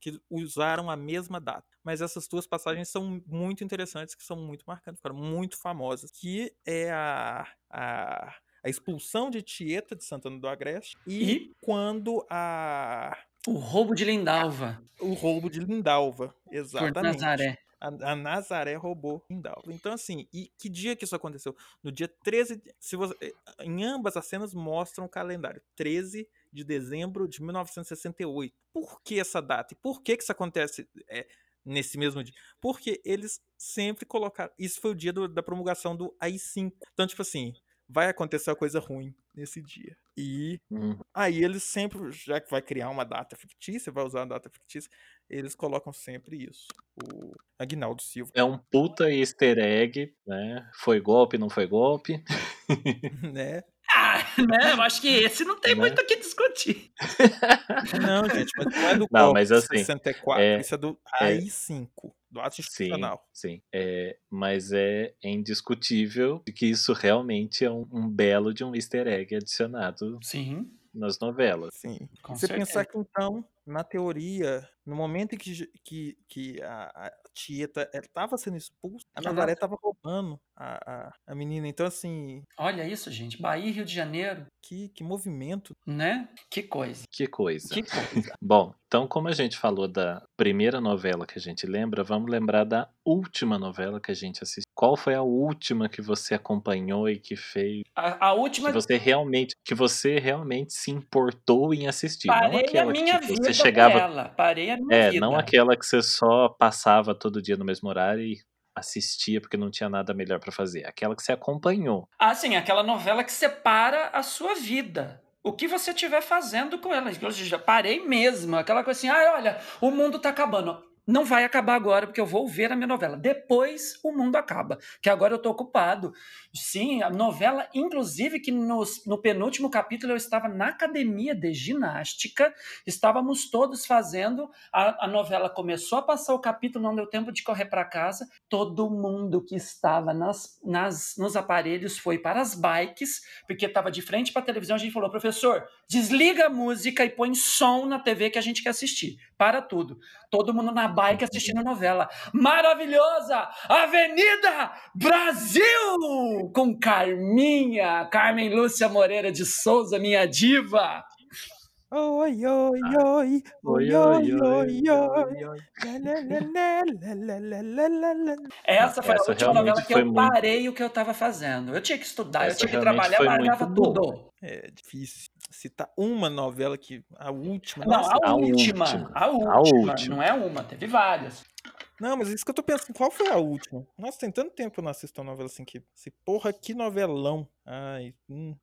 que, usaram a mesma data. Mas essas duas passagens são muito interessantes, que são muito marcantes, ficaram muito famosas. Que é a, a, a expulsão de Tieta de Santana do Agreste e, e quando a... O roubo de Lindalva. O roubo de Lindalva, exatamente. Por Nazaré. A, a, Nazaré roubou Lindalva. Então, assim, e que dia que isso aconteceu? No dia 13. Se você, eh, em ambas as cenas mostram o calendário. 13 de dezembro de 1968. Por que essa data? E por que, que isso acontece é, nesse mesmo dia? Porque eles sempre colocaram. Isso foi o dia do, da promulgação do AI-5. Então, tipo assim, vai acontecer uma coisa ruim nesse dia. E uhum. aí eles sempre, já que vai criar uma data fictícia, vai usar uma data fictícia, eles colocam sempre isso. O Agnaldo Silva. É um puta easter egg, né? Foi golpe, não foi golpe. né? Ah, né? Eu acho que esse não tem né? muito o que discutir. Não, gente, mas não é do não, mas assim, 64, é, isso é do AI-5 do ato institucional. Sim, sim. É, mas é, é indiscutível que isso realmente é um, um, belo de um easter egg adicionado sim. nas novelas. Sim. Com Você certeza. pensar que então, na teoria, no momento em que, que, que a, a Tieta estava sendo expulsa, a Nazaré estava roubando a, a, a, menina. Então, assim. Olha isso, gente. Bahia Rio de Janeiro. Que, que movimento. Né? Que coisa. Que coisa. Que coisa. Bom, então, como a gente falou da primeira novela que a gente lembra, vamos lembrar da última novela que a gente assistiu. Qual foi a última que você acompanhou e que fez? A, a última. Que você realmente, que você realmente se importou em assistir. Parei não aquela a minha que, tipo, vida você chegava. Ela. Parei a minha é, vida. não aquela que você só passava todo dia no mesmo horário e assistia porque não tinha nada melhor para fazer. Aquela que você acompanhou. Ah, sim, aquela novela que separa a sua vida. O que você estiver fazendo com ela. Eu já parei mesmo. Aquela coisa assim, ah, olha, o mundo tá acabando não vai acabar agora, porque eu vou ver a minha novela. Depois o mundo acaba, que agora eu estou ocupado. Sim, a novela, inclusive, que no, no penúltimo capítulo eu estava na academia de ginástica, estávamos todos fazendo, a, a novela começou a passar o capítulo, não deu tempo de correr para casa, todo mundo que estava nas, nas, nos aparelhos foi para as bikes, porque estava de frente para a televisão, a gente falou, professor, desliga a música e põe som na TV que a gente quer assistir, para tudo. Todo mundo na bike assistindo a novela. Maravilhosa! Avenida Brasil! Com Carminha, Carmen Lúcia Moreira de Souza, minha diva. Oi, oi, oi, oi, oi, oi, oi. Essa foi Essa a última novela que eu parei muito... o que eu estava fazendo. Eu tinha que estudar, Essa eu tinha que trabalhar, largava tudo. É difícil citar uma novela que. A última. Não, a, a, última, última, a, última, a última. Não é uma, teve várias. Não, mas isso que eu tô pensando, qual foi a última? Nossa, tem tanto tempo que eu não assisto uma novela assim que. Se porra, que novelão. Ai. Hum.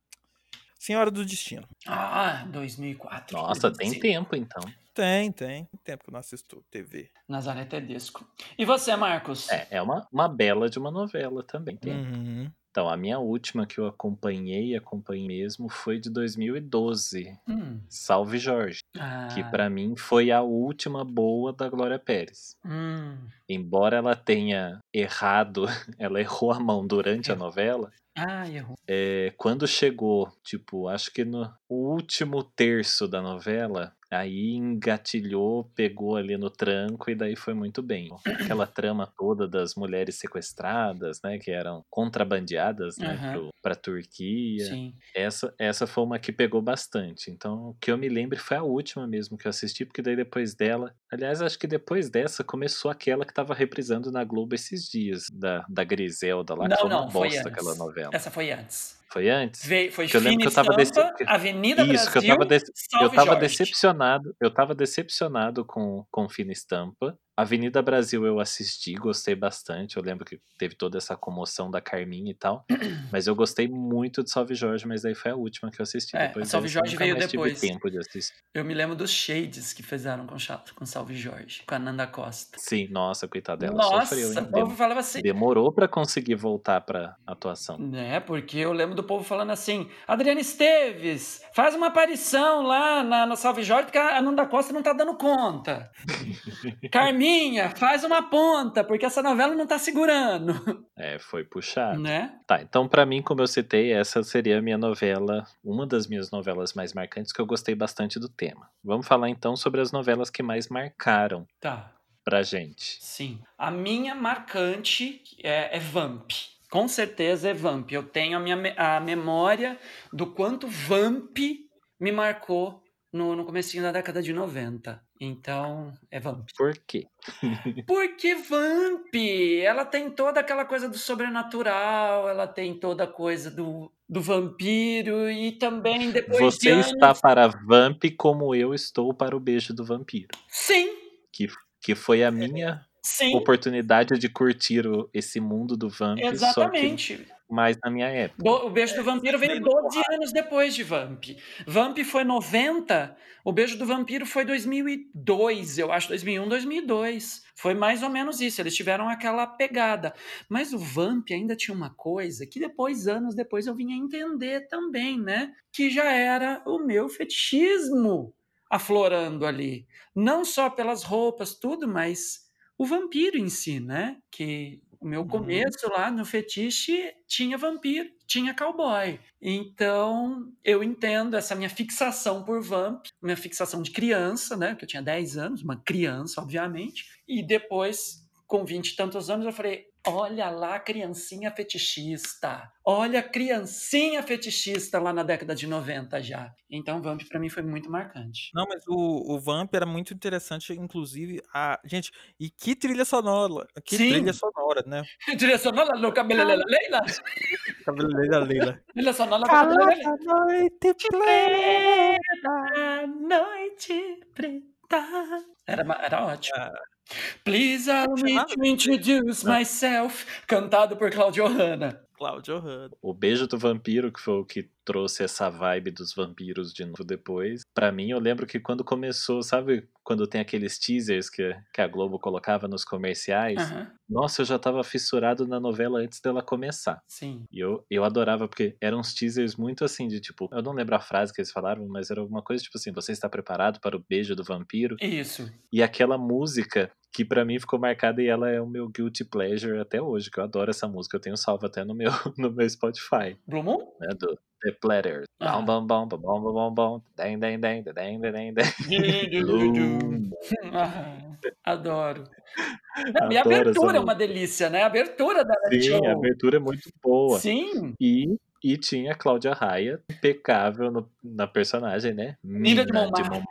Senhora do Destino. Ah, 2004. Nossa, tem tempo então. Tem, tem. Tem tempo que eu não assisto TV. Nazaré Tedesco. E você, Marcos? É, é uma, uma bela de uma novela também. Tem. Uhum. Então, a minha última que eu acompanhei, acompanhei mesmo, foi de 2012. Hum. Salve Jorge. Ah. Que para mim foi a última boa da Glória Pérez. Hum. Embora ela tenha errado, ela errou a mão durante a novela. Ah, errou. É, quando chegou, tipo, acho que no último terço da novela, Aí engatilhou, pegou ali no tranco e daí foi muito bem. Aquela trama toda das mulheres sequestradas, né, que eram contrabandeadas, né, uhum. pro, pra Turquia. Sim. Essa, essa foi uma que pegou bastante. Então, o que eu me lembro foi a última mesmo que eu assisti, porque daí depois dela, aliás, acho que depois dessa começou aquela que tava reprisando na Globo esses dias, da, da Griselda lá, não, que foi uma não, bosta foi aquela novela. Essa foi antes. Foi antes? Veio, foi eu lembro que eu tava Estampa, Avenida Isso, Brasil, que eu tava, de... eu tava decepcionado. Eu tava decepcionado com, com Fina Estampa. Avenida Brasil eu assisti, gostei bastante. Eu lembro que teve toda essa comoção da Carminha e tal. mas eu gostei muito de Salve Jorge, mas daí foi a última que eu assisti. É, depois Salve Jorge veio depois. tempo de assistir. Eu me lembro dos Shades que fizeram com, com Salve Jorge, com a Nanda Costa. Sim, nossa, coitada dela. Nossa, sofreu, hein? o povo falava assim. Demorou para conseguir voltar pra atuação. É, porque eu lembro do povo falando assim: Adriana Esteves, faz uma aparição lá na, na Salve Jorge, porque a Nanda Costa não tá dando conta. Carminha perninha, faz uma ponta, porque essa novela não tá segurando. É, foi puxado. Né? Tá, então pra mim, como eu citei, essa seria a minha novela, uma das minhas novelas mais marcantes, que eu gostei bastante do tema. Vamos falar então sobre as novelas que mais marcaram Tá. pra gente. Sim. A minha marcante é, é Vamp. Com certeza é Vamp. Eu tenho a minha a memória do quanto Vamp me marcou no, no comecinho da década de 90. Então, é Vamp. Por quê? Porque Vamp, ela tem toda aquela coisa do sobrenatural, ela tem toda a coisa do, do vampiro e também depois de Você anos... está para Vamp como eu estou para o Beijo do Vampiro. Sim, Que, que foi a minha sim, oportunidade de curtir o- esse mundo do Vamp, exatamente. Mais na minha época. Do- o Beijo do Vampiro veio Bem 12 anos depois de Vamp. Vamp foi 90, o Beijo do Vampiro foi 2002, eu acho, 2001, 2002. Foi mais ou menos isso, eles tiveram aquela pegada. Mas o Vamp ainda tinha uma coisa que depois, anos depois, eu vinha entender também, né? Que já era o meu fetichismo aflorando ali. Não só pelas roupas, tudo, mas o vampiro em si, né? Que o meu Uhum. começo lá no fetiche tinha vampiro, tinha cowboy. Então, eu entendo essa minha fixação por vamp, minha fixação de criança, né? Que eu tinha 10 anos, uma criança, obviamente. E depois, com 20 e tantos anos, eu falei: olha lá, criancinha fetichista. Olha, criancinha fetichista lá na década de 90 já. Então, Vamp pra mim foi muito marcante. Não, mas o, o Vamp era muito interessante, inclusive, a. Gente, e que trilha sonora! Que Sim. trilha sonora, né? Trilha sonora do Cabelelela Leila? Cabeleira Leila. Trilha sonora do Cabelelela Leila? noite A noite preta. Era, era ótimo. Ah. Please allow me to introduce myself, cantado por Claudio Hanna. Cláudio Hanna. O Beijo do Vampiro, que foi o que trouxe essa vibe dos vampiros de novo depois. Pra mim, eu lembro que quando começou, sabe quando tem aqueles teasers que, que a Globo colocava nos comerciais? Aham, Nossa, eu já tava fissurado na novela antes dela começar. Sim. E eu, eu adorava, porque eram uns teasers muito assim, de tipo, eu não lembro a frase que eles falaram, mas era alguma coisa tipo assim: você está preparado para o beijo do vampiro? Isso. E aquela música que pra mim ficou marcada e ela é o meu guilty pleasure até hoje, que eu adoro essa música. Eu tenho salvo até no meu, no meu Spotify, Blue Moon? né? Do The Platters. Ah. Bom, bom, bom, bom, bom, bom, deng, deng, deng, deng, deng. Bloom. Ah, Adoro. Não, e a abertura é uma delícia, né? A abertura da Sim, show. a abertura é muito boa. Sim. E, e tinha a Cláudia Raia, impecável no- na personagem, né? Nina de Mina Montmartre.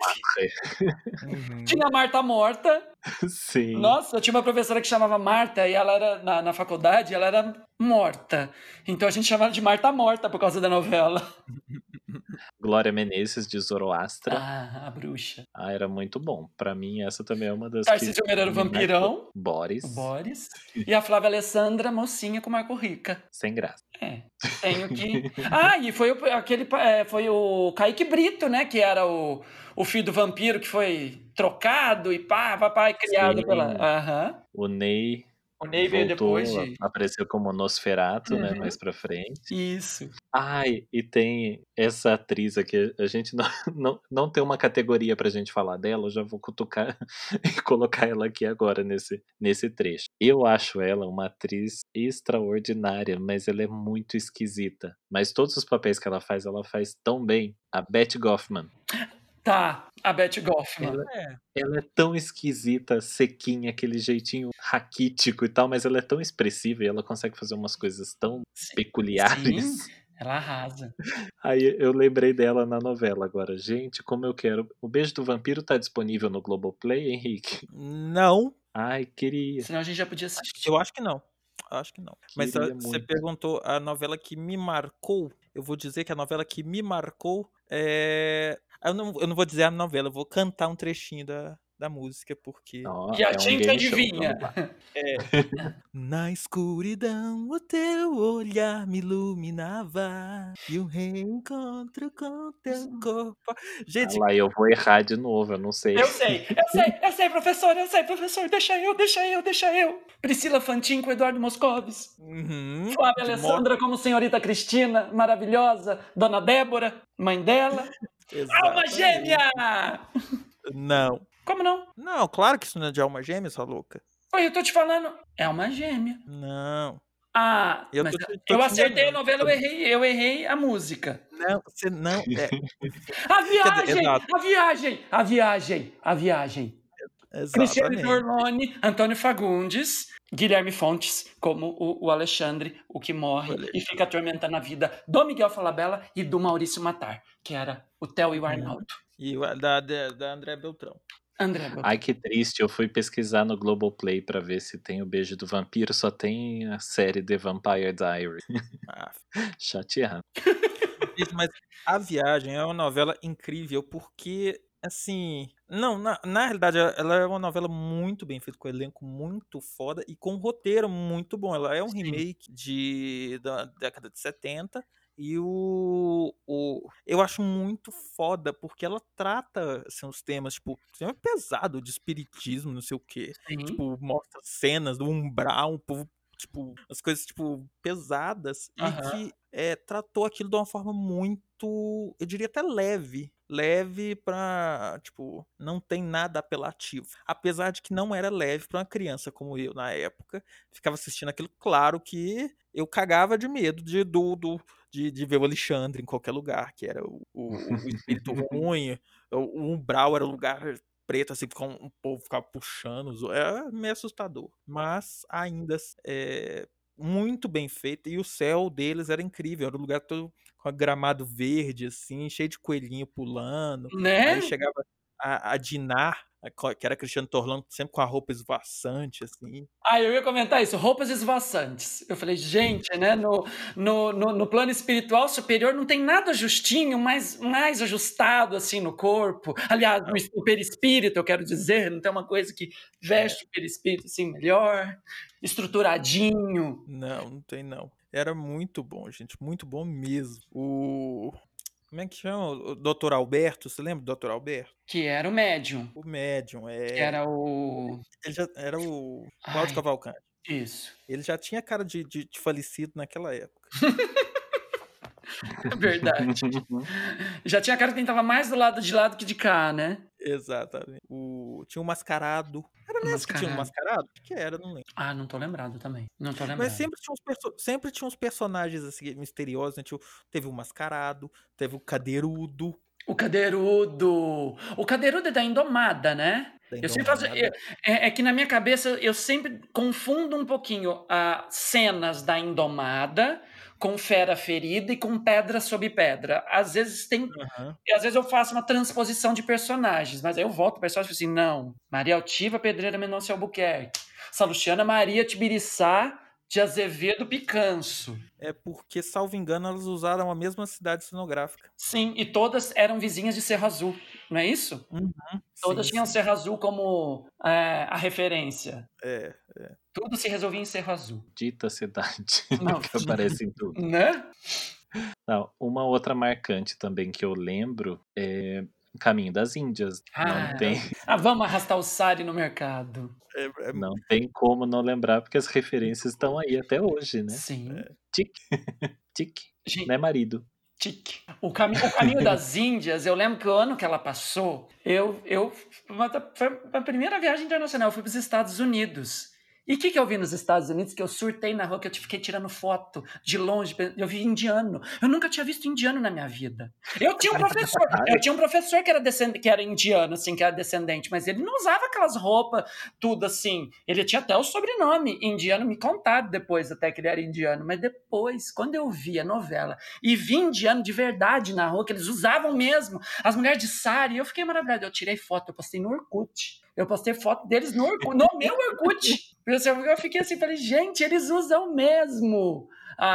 Uhum. Tinha a Marta Morta. Sim. Nossa, eu tinha uma professora que chamava Marta e ela era na, na faculdade, ela era morta. Então a gente chamava de Marta Morta por causa da novela. Glória Menezes de Zoroastra. Ah, a bruxa. Ah, era muito bom. Pra mim, essa também é uma das Tarcísio Meira era o me marcou. vampirão, Boris. Boris. E a Flávia Alessandra, mocinha com Marco Rica. Sem graça. É, tenho que. Ah, e foi o, aquele. é, foi o Kaique Brito, né? Que era o, o filho do vampiro que foi trocado e pá, papai, criado Sim. pela. Aham. O Ney O Ney veio depois de. apareceu como Nosferato, né? Uhum. Mais pra frente. Isso. Ai, e tem essa atriz aqui, a gente não, não, não tem uma categoria pra gente falar dela, eu já vou cutucar e colocar ela aqui agora nesse, nesse trecho. Eu acho ela uma atriz extraordinária, mas ela é muito esquisita. Mas todos os papéis que ela faz, ela faz tão bem. A Betty Goffman. Tá, a Betty Goffman. Ela, É. ela é tão esquisita, sequinha, aquele jeitinho raquítico e tal, mas ela é tão expressiva e ela consegue fazer umas coisas tão Sim, peculiares. ela arrasa. Aí eu lembrei dela na novela agora. Gente, como eu quero. O Beijo do Vampiro tá disponível no Globoplay, Henrique? Não, Ai, queria. Senão a gente já podia assistir. eu acho que não. Acho que não. Mas Queria ah, você perguntou a novela que me marcou. Eu vou dizer que a novela que me marcou é. Eu não, eu não vou dizer a novela, eu vou cantar um trechinho da, da música, porque. E a é um tinta show, adivinha. vamos lá. Na escuridão o teu olhar me iluminava e um reencontro com teu corpo. Gente, Ah lá, eu vou errar de novo, eu não sei. Eu sei, eu sei, eu sei, professor, eu sei, professor. Deixa eu, deixa eu, deixa eu. Priscila Fantin com Eduardo Moscovis. uhum, Flávia de Alessandra como senhorita Cristina, maravilhosa. Dona Débora, mãe dela. Alma gêmea! Não. Como não? Não, claro que isso não é de alma gêmea, sua louca. Oi, eu tô te falando. É uma gêmea. Não. Ah, Eu mas tô eu, tô te acertei a novela, eu errei, eu errei a música. Não, você não. É, A viagem, exato. a viagem, a viagem, a viagem. Cristiane exatamente. Dorlone, Antônio Fagundes, Guilherme Fontes, como o, o Alexandre, o que morre Olha. e fica atormentando a vida do Miguel Falabella e do Maurício Matar, que era o Theo e o Arnaldo. E o da, da, da André Beltrão. André. Ai, que triste. Eu fui pesquisar no Globoplay pra ver se tem o beijo do vampiro. Só tem a série The Vampire Diary. Ah, Chateado. Mas A Viagem é uma novela incrível porque, assim. Não, na, na realidade, ela é uma novela muito bem feita, com um elenco muito foda e com um roteiro muito bom. Ela é um Sim. remake de, da década de 70. E o, o. Eu acho muito foda, porque ela trata assim, os temas, tipo, tema pesado de espiritismo, não sei o quê. Sim. Tipo, mostra cenas do umbral, um povo, tipo, as coisas, tipo, pesadas. E Aham. que é, tratou aquilo de uma forma muito, eu diria até leve. Leve pra, tipo, não tem nada apelativo. Apesar de que não era leve pra uma criança como eu na época. Ficava assistindo aquilo, claro que eu cagava de medo de, do, do, de, de ver o Alexandre em qualquer lugar, que era o, o, o espírito ruim. O, o umbral era o lugar preto, assim, com um povo ficava puxando. É meio assustador. Mas ainda é muito bem feito. E o céu deles era incrível. Era um lugar todo com gramado verde, assim, cheio de coelhinho pulando. Né? Aí chegava a, a Dinar, que era Cristiano Torlando, sempre com a roupa esvoaçante, assim. Ah, eu ia comentar isso, roupas esvoaçantes. Eu falei, gente, né, no, no, no, no plano espiritual superior não tem nada justinho, mais, mais ajustado assim no corpo. Aliás, no o perispírito, eu quero dizer, não tem uma coisa que veste o perispírito assim melhor, estruturadinho. Não, não tem não. Era muito bom, gente, muito bom mesmo. O. Como é que chama? O Dr. Alberto, você lembra do Dr. Alberto? Que era o médium, O médium, é. que era o. Ele já era o. Cláudio Cavalcante. Isso, Ele já tinha cara de, de- de falecido naquela época. é verdade. Já tinha cara que quem tava mais do lado de lá do que de cá, né? Exatamente. O... Tinha o Mascarado. Era nesse que tinha o Mascarado? Que era, não lembro. Ah, não tô lembrado também. Não tô lembrado. Mas sempre tinha uns, perso- sempre tinha uns personagens assim, misteriosos. Né? Teve o Mascarado, teve o Cadeirudo. O Cadeirudo. O Cadeirudo é da Indomada, né? da Eu sempre faço, eu- é, é que na minha cabeça eu sempre confundo um pouquinho as cenas da Indomada com Fera Ferida e com Pedra sob Pedra. Às vezes tem. E Às vezes eu faço uma transposição de personagens, mas aí eu volto para personagem e falo assim: não, Maria Altiva Pedreira Mendonça Albuquerque, Salustiana Maria Tibiriçá de Azevedo Picanço. É porque, salvo engano, elas usaram a mesma cidade cenográfica. Sim, e todas eram vizinhas de Cerro Azul, não é isso? Todas Sim, tinham sim. Cerro Azul como é, a referência. É. Tudo se resolvia em Cerro Azul. Dita cidade Não. que aparece em tudo. Né? Não, uma outra marcante também que eu lembro é Caminho das Índias. Ah. Não, tem, Ah, vamos arrastar o Sari no mercado. É, é- não tem como não lembrar, porque as referências estão aí até hoje, né? Sim. Tic, tic, Gente, né, marido? tique. O, cami o caminho das Índias, eu lembro que o ano que ela passou, eu, eu uma foi a primeira viagem internacional, eu fui para os Estados Unidos. E o que, que eu vi nos Estados Unidos? Que eu surtei na rua, que eu fiquei tirando foto de longe. Eu vi indiano. Eu nunca tinha visto indiano na minha vida. Eu tinha um professor, eu tinha um professor que era, descend... que era indiano, assim, que era descendente, mas ele não usava aquelas roupas, tudo assim. Ele tinha até o sobrenome indiano, me contaram depois até que ele era indiano. Mas depois, quando eu vi a novela e vi indiano de verdade na rua, que eles usavam mesmo, as mulheres de sari, eu fiquei maravilhado. Eu tirei foto, eu postei no Orkut. Eu postei foto deles no, Orkut, no meu Orkut. Eu fiquei assim, falei, gente, eles usam mesmo a-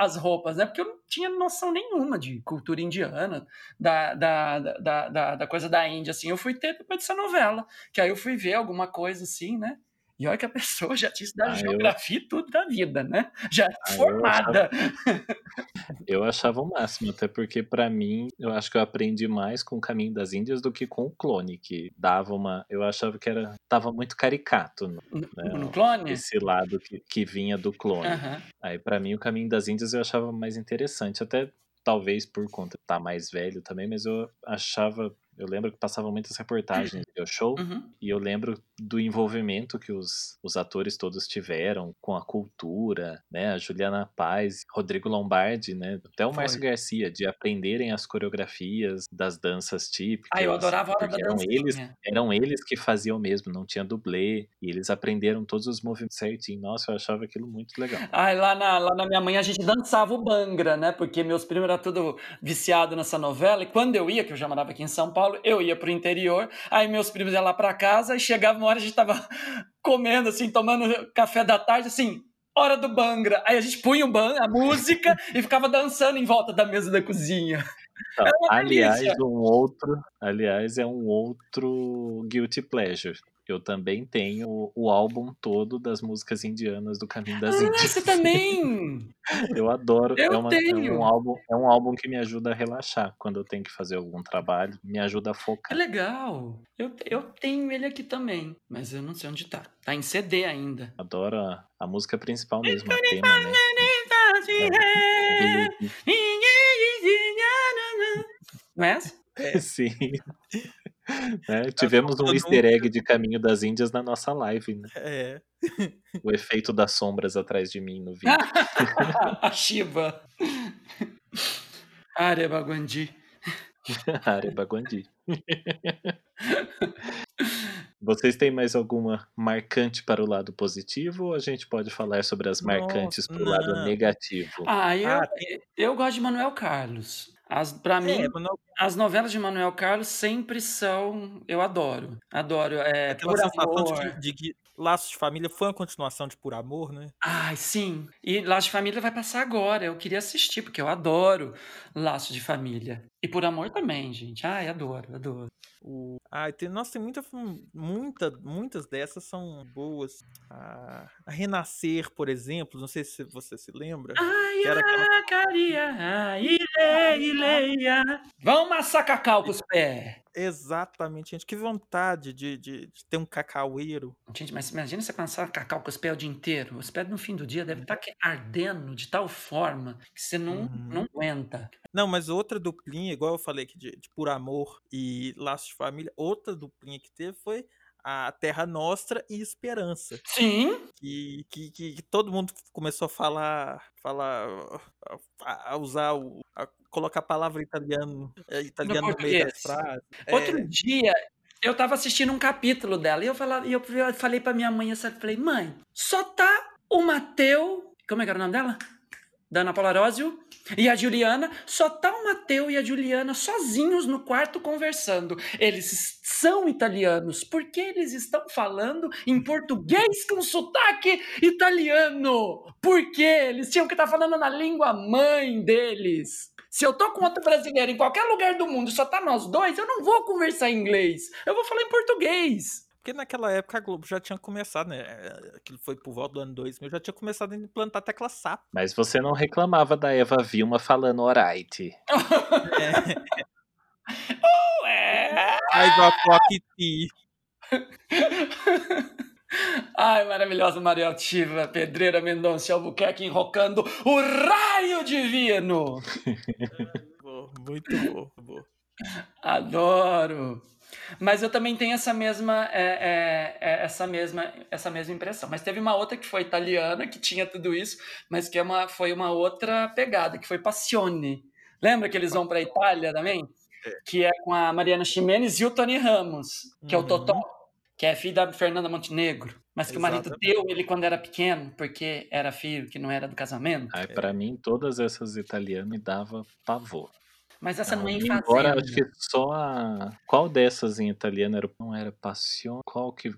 a- as roupas, né? Porque eu não tinha noção nenhuma de cultura indiana, da, da, da, da, da coisa da Índia, assim. Eu fui ter depois dessa novela, que aí eu fui ver alguma coisa assim, né? E olha que a pessoa já tinha estudado Ah, eu- geografia e tudo da vida, né? Já Ah, eu formada. Eu achava o máximo, até porque pra mim, eu acho que eu aprendi mais com o Caminho das Índias do que com o clone, que dava uma. Eu achava que era. tava muito caricato, né? No, no clone? Esse lado que, que vinha do clone. Aham. Aí, pra mim, o Caminho das Índias eu achava mais interessante. Até talvez por conta de estar mais velho também, mas eu achava eu lembro que passavam muitas reportagens do show, Uhum. e eu lembro do envolvimento que os, os atores todos tiveram com a cultura, né? A Juliana Paz, Rodrigo Lombardi, né? Até o Foi. Márcio Garcia, de aprenderem as coreografias das danças típicas. Ah, eu adorava a hora da eram eles, eram eles que faziam mesmo, não tinha dublê, e eles aprenderam todos os movimentos certinho. Nossa, eu achava aquilo muito legal. Ai, lá na, lá na minha mãe a gente dançava o Bangra, né? Porque meus primos eram tudo viciado nessa novela. E quando eu ia, que eu já morava aqui em São Paulo, eu ia pro interior. Aí meus primos iam lá pra casa e chegava uma hora a gente tava comendo, assim, tomando café da tarde, assim, hora do Bangra. Aí a gente punha o ban, a música e ficava dançando em volta da mesa da cozinha. Então, aliás, delícia. um outro, aliás, é um outro guilty pleasure. Eu também tenho o, o álbum todo das músicas indianas do Caminho das Ah, Índias. você também! Eu adoro. Eu é, uma- é tenho. um álbum, é um álbum que me ajuda a relaxar quando eu tenho que fazer algum trabalho, me ajuda a focar. legal! Eu, eu tenho ele aqui também, mas eu não sei onde tá. Tá em CD ainda. Adoro a, a música principal mesmo, a tema, né? É. Não é essa? Sim. Né, Tivemos um easter egg de Caminho das Índias na nossa live, né? É. O efeito das sombras atrás de mim no vídeo. A Shiva. Areba Guandi. Areba Guandi. Vocês têm mais alguma marcante para o lado positivo ou a gente pode falar sobre as marcantes para o lado negativo? Ah, eu, Ah, eu gosto de Manuel Carlos. As, pra mim, É, mas não- as novelas de Manuel Carlos sempre são. Eu adoro. Adoro. É, aquela Por sensação de de que Laços de Família foi uma continuação de Por Amor, né? Ai, sim. E Laço de Família vai passar agora. Eu queria assistir, porque eu adoro Laço de Família. E Por Amor também, gente. Ai, adoro, adoro. O... Ah, tem, nossa, tem muita, muita, muitas dessas são boas. A, a Renascer, por exemplo, não sei se você se lembra. Ai, Que era aquela- a caria, ileia. Vamos amassar cacau com os pés. Exatamente, gente. Que vontade de, de, de ter um cacaueiro. Gente, mas imagina você passar cacau com os pés o dia inteiro. Os pés no fim do dia devem estar ardendo de tal forma que você não, Uhum. não aguenta. Não, mas outra duplinha, igual eu falei aqui de, de Por Amor e Laços de Família, outra duplinha que teve foi a Terra Nostra e Esperança. Sim, Que, que, que, que todo mundo começou a falar, falar a, a usar, o, a colocar a palavra italiano, é, italiano no, meio das frases. Outro É, dia, eu tava assistindo um capítulo dela e eu, falava, e eu falei pra minha mãe, eu falei, mãe, só tá o Mateu, como é que era o nome dela? Da Ana Paula Arósio e a Juliana, só tá o Mateu e a Juliana sozinhos no quarto conversando. Eles são italianos, por que eles estão falando em português com sotaque italiano? Por quê? Eles tinham que estar falando na língua mãe deles. Se eu tô com outro brasileiro em qualquer lugar do mundo só tá nós dois, eu não vou conversar em inglês. Eu vou falar em português. Porque naquela época a Globo já tinha começado, né? Aquilo foi por volta do ano 2000, já tinha começado a implantar a tecla SAP. Mas você não reclamava da Eva Vilma falando alright. Ué. Aí do Aquiti. Ai, maravilhosa Maria Altiva, Pedreira Mendonça Albuquerque enrocando o raio divino. Muito bom, bom. Adoro. Mas eu também tenho essa mesma, é, é, é, essa mesma, essa mesma impressão. Mas teve uma outra que foi italiana, que tinha tudo isso, mas que é uma, foi uma outra pegada, que foi Passione. Lembra que eles vão para a Itália também? Que é com a Mariana Ximenes e o Tony Ramos, que é o Uhum. Totó, que é filho da Fernanda Montenegro. Mas que o marido Exatamente. deu ele quando era pequeno, porque era filho que não era do casamento. Aí, pra mim, todas essas italianas me dava pavor. Mas essa não, é em fazenda. acho que só a. Qual dessas em italiano era. Não era Passion? Qual que.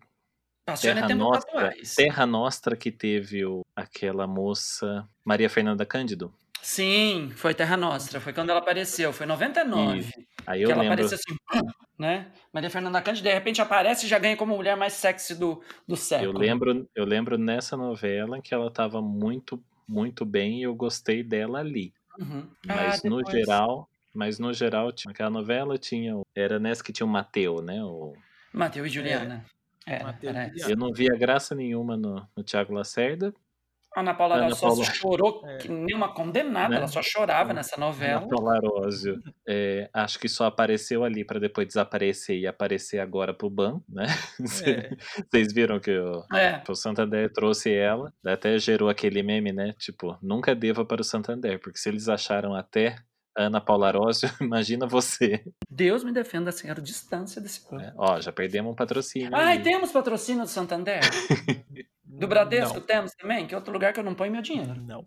Passione é Terra Nostra. atuais. Terra Nostra que teve o, aquela moça. Maria Fernanda Cândido. Sim, foi Terra Nostra, foi quando ela apareceu, foi em 99. Isso. Aí que eu ela lembro. apareceu assim, né? Maria Fernanda Cândido, de repente aparece e já ganha como mulher mais sexy do, do século. Eu lembro, eu lembro nessa novela que ela tava muito, muito bem e eu gostei dela ali. Uhum. Mas Ah, no geral, mas no geral, tinha, aquela novela tinha. o- Era nessa que tinha o Mateu, né? O, Mateus e Juliana. É, era. Juliana. eu não via graça nenhuma no, no Tiago Lacerda. Ana Paula Ana Paula- chorou É. que nem uma condenada, Né? ela só chorava Hum. nessa Ana novela. Paula Arósio, é, acho que só apareceu ali pra depois desaparecer e aparecer agora pro ban, né? É. Vocês viram que o, É, o Santander trouxe ela, até gerou aquele meme, né? Tipo, nunca deva para o Santander, porque se eles acharam até a Ana Paula Arósio, imagina você. Deus me defenda, senhora, distância desse povo. né? Ó, já perdemos um patrocínio. Ai, aí. temos patrocínio do Santander? Do Bradesco temos também, que é outro lugar que eu não ponho meu dinheiro. Não.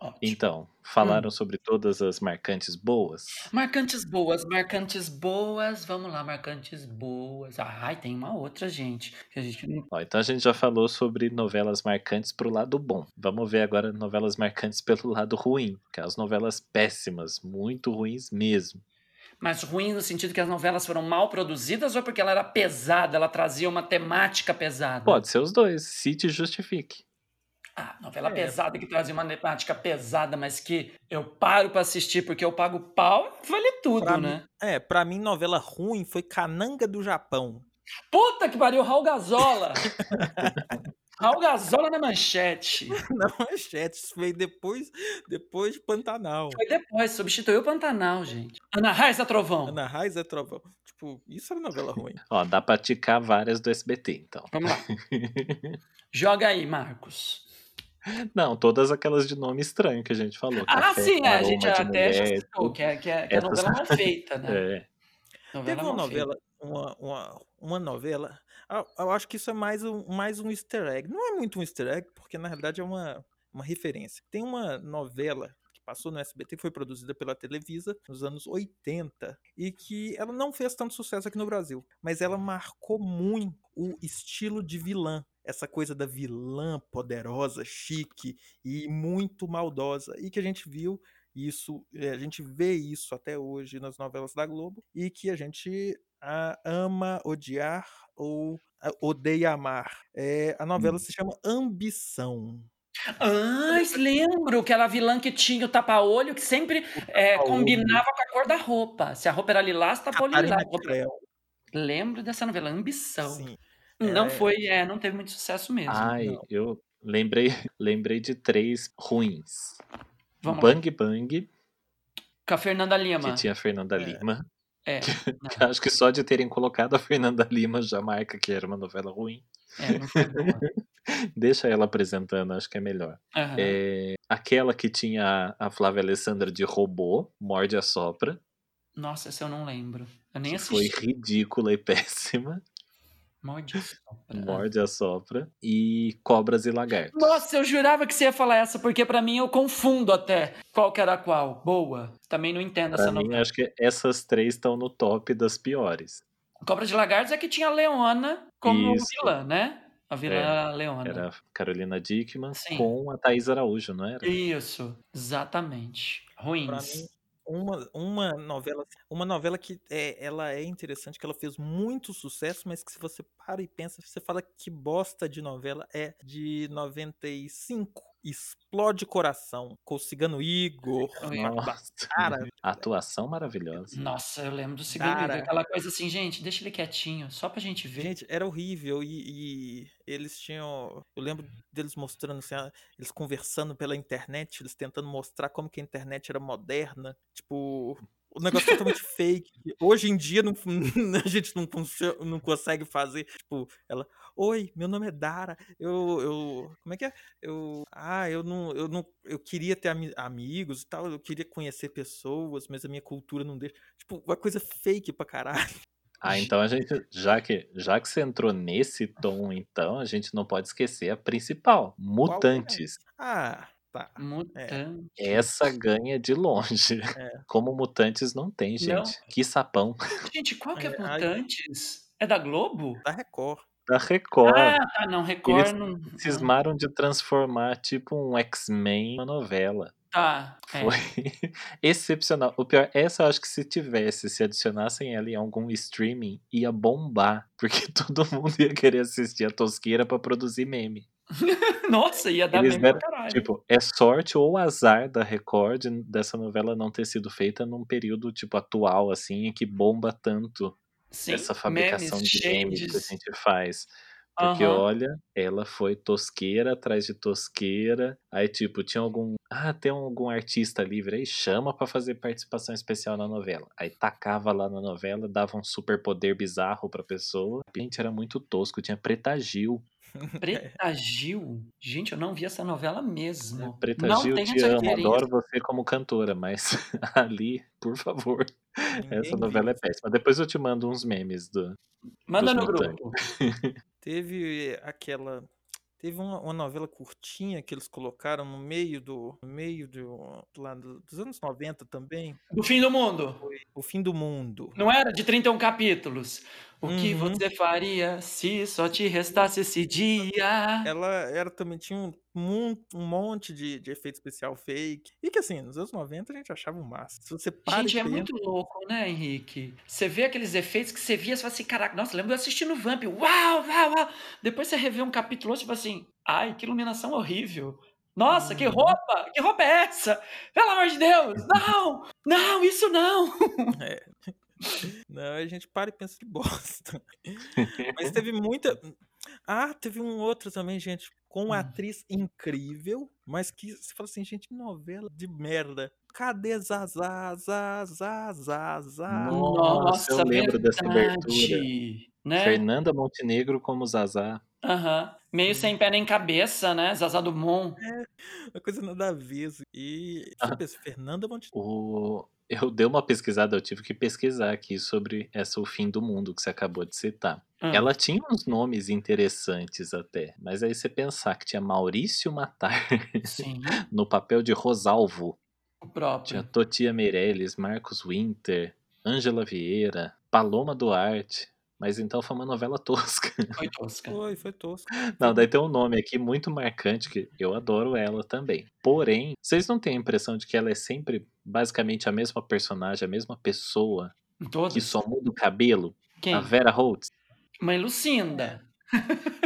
Ótimo. Então, falaram sobre todas as marcantes boas. Marcantes boas, marcantes boas, vamos lá, marcantes boas. Ai, tem uma outra, gente, que a gente não... Ó, então a gente já falou sobre novelas marcantes pro lado bom. Vamos ver agora novelas marcantes pelo lado ruim, que é as novelas péssimas, muito ruins mesmo. Mas ruim no sentido que as novelas foram mal produzidas ou porque ela era pesada, ela trazia uma temática pesada? Pode ser os dois, se te justifique. Ah, novela É. pesada que trazia uma temática pesada, mas que eu paro pra assistir porque eu pago pau, vale tudo, Pra né? mim, é, pra mim, novela ruim foi Cananga do Japão. Puta que pariu, Raul Gazola! Raul Gazola na manchete. Na manchete, isso veio depois, depois de Pantanal. Foi depois, substituiu o Pantanal, gente. Ana Raiz da Trovão. Ana Raiz é Trovão. Tipo, isso era novela ruim. Ó, dá pra ticar várias do SBT, então. Vamos lá. Joga aí, Marcos. Não, todas aquelas de nome estranho que a gente falou. Ah, Café sim, é, a gente até já Mulher, citou, que é, que é, que é novela mal feita, né? É, Novela Teve uma novela, uma, uma, uma novela. ah, Eu acho que isso é mais um, mais um easter egg. Não é muito um easter egg, porque na realidade é uma, uma referência. Tem uma novela passou no SBT, foi produzida pela Televisa nos anos 80, e que ela não fez tanto sucesso aqui no Brasil, mas ela marcou muito o estilo de vilã. Essa coisa da vilã poderosa, chique e muito maldosa. E que a gente viu isso, eh, a gente vê isso até hoje nas novelas da Globo e que a gente ah, ama odiar ou ah, odeia amar. É, a novela Hum. se chama Ambição. Ah, lembro que aquela vilã que tinha o tapa-olho que sempre é, combinava com a cor da roupa. Se a roupa era lilás, tapa-olho lilás. Lembro dessa novela, Ambição. sim. Não É. foi, é, não teve muito sucesso mesmo. Ai, não. eu lembrei, lembrei de três ruins. Vamos lá. Bang Bang, Com a Fernanda Lima. que tinha a Fernanda É. Lima. É, que acho que só de terem colocado a Fernanda Lima já marca que era uma novela ruim. é, não foi boa. Deixa ela apresentando, acho que é melhor. Aham. É, aquela que tinha a Flávia Alessandra de robô, Morde a Sopra, Nossa, essa eu não lembro. Eu nem que foi assisti. ridícula e péssima. Morde a sopra. Morde a Sopra. E Cobras e Lagartos. Nossa, eu jurava que você ia falar essa, porque pra mim eu confundo até qual que era qual. Boa. Também não entendo Pra essa mim, novela. acho que essas três estão no top das piores. Cobra de Lagartos é que tinha a Leona como Isso. vilã, né? A vilã Leona. Era a Carolina Dickman Sim. com a Thaís Araújo, não era? Isso, exatamente. Ruins. Uma, uma novela uma novela que é, ela é interessante que ela fez muito sucesso mas que se você para e pensa você fala que bosta de novela é de 95 explode coração com o cigano Igor cara atuação maravilhosa. Nossa, eu lembro do segundo Cara. livro, aquela coisa assim, gente, deixa ele quietinho, só pra gente ver. gente era horrível e, e eles tinham eu lembro deles mostrando assim, eles conversando pela internet eles tentando mostrar como que a internet era moderna tipo o negócio totalmente fake. Hoje em dia não, a gente não, não consegue fazer. Tipo, ela, oi, meu nome é Dara. Eu, eu, como é que é? Eu, ah, eu não, eu não, eu queria ter ami- amigos e tal. Eu queria conhecer pessoas, mas a minha cultura não deixa. Tipo, uma coisa fake pra caralho. Ah, então a gente, já que, já que você entrou nesse tom, então, a gente não pode esquecer a principal, Mutantes. Ah, tá. Mutante. Essa ganha de longe. É. Como Mutantes não tem, Não. gente. Que sapão. Gente, qual que é É, Mutantes? É da Globo? Da Record. Da Record. Ah, tá, não, Record Eles não. Cismaram de transformar, tipo, um X-Men em uma novela. Tá, é. Foi excepcional. O pior, essa eu acho que se tivesse, se adicionassem ela em algum streaming, ia bombar. Porque todo mundo ia querer assistir a tosqueira pra produzir meme. Nossa, ia dar Eles bem deram- pra caralho. Tipo, é sorte ou azar da Record dessa novela não ter sido feita num período, tipo, atual, assim, em que bomba tanto Sim, essa fabricação memes, de memes que a gente faz. Porque, Aham. olha, ela foi tosqueira atrás de tosqueira. Aí, tipo, tinha algum. Ah, tem algum artista livre aí? Chama pra fazer participação especial na novela. Aí tacava lá na novela, dava um superpoder bizarro pra pessoa. Gente, era muito tosco. Tinha Preta Gil. Preta Gil? Gente, eu não vi essa novela mesmo. Preta não Gil, te amo, referência. adoro você como cantora, mas ali, por favor, Ninguém essa novela é viu. péssima. Depois eu te mando uns memes do. Manda no mutantes. grupo. Teve aquela. Teve uma, uma novela curtinha que eles colocaram no meio do. No meio do. Lá do- dos anos 90 também. Do fim do mundo. O Fim do Mundo. Não era de 31 capítulos. O que Uhum. você faria se só te restasse esse dia? Ela era também tinha um, um monte de, de efeito especial fake. E que assim, nos anos 90 a gente achava o máximo. Se você para Gente, e é pensa- muito louco, né, Henrique? Você vê aqueles efeitos que você via, você fala assim, caraca, nossa, lembro eu assistindo Vamp, uau, uau, uau. Depois você revê um capítulo, tipo assim, ai, que iluminação horrível. Nossa, que Uhum. roupa! Que roupa é essa? Pelo amor de Deus! Não! Não, isso não! Não, a gente para e pensa que bosta. Mas teve muita. Ah, teve um outro também, gente, com uma Hum. atriz incrível, mas que você fala assim, gente, novela de merda. Cadê Zazá, Zazá, Zazá? Nossa, eu lembro dessa abertura. Né? Fernanda Montenegro como Zazá. Aham. Meio sem pé nem cabeça, né? Zazá Dumont. Uma coisa nada a ver. assim. E você Ah. pensa, Fernanda Montenegro. O... Eu dei uma pesquisada, eu tive que pesquisar aqui sobre essa O Fim do Mundo que você acabou de citar. Ah. Ela tinha uns nomes interessantes até, mas aí você pensar que tinha Maurício Matar no papel de Rosalvo, o próprio. tinha Totia Meirelles, Marcos Winter, Ângela Vieira, Paloma Duarte, mas então foi uma novela tosca. Foi tosca. Foi, foi tosco. Não, daí tem um nome aqui muito marcante que eu adoro ela também. Porém, vocês não têm a impressão de que ela é sempre basicamente a mesma personagem, a mesma pessoa, Todos. que só muda o cabelo? Quem? A Vera Holtz. Mãe Lucinda.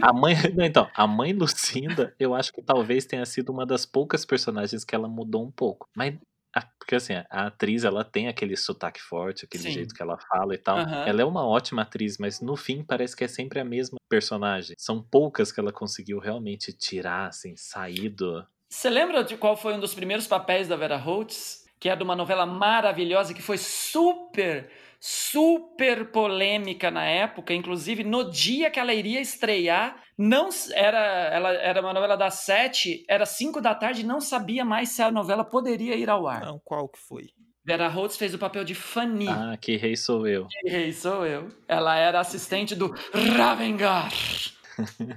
A mãe, não, então, a mãe Lucinda, eu acho que talvez tenha sido uma das poucas personagens que ela mudou um pouco. Mas a- porque assim, a atriz ela tem aquele sotaque forte, aquele Sim. jeito que ela fala e tal. Aham. Ela é uma ótima atriz, mas no fim parece que é sempre a mesma personagem. São poucas que ela conseguiu realmente tirar, assim, sair do. Você lembra de qual foi um dos primeiros papéis da Vera Holtz? Que é de uma novela maravilhosa que foi super, super polêmica na época. Inclusive, no dia que ela iria estrear, não era, ela era uma novela das sete, era cinco da tarde, e não sabia mais se a novela poderia ir ao ar. Não, qual que foi? Vera Holtz fez o papel de Fanny. Ah, que rei sou eu. Que rei sou eu. Ela era assistente do Ravengar.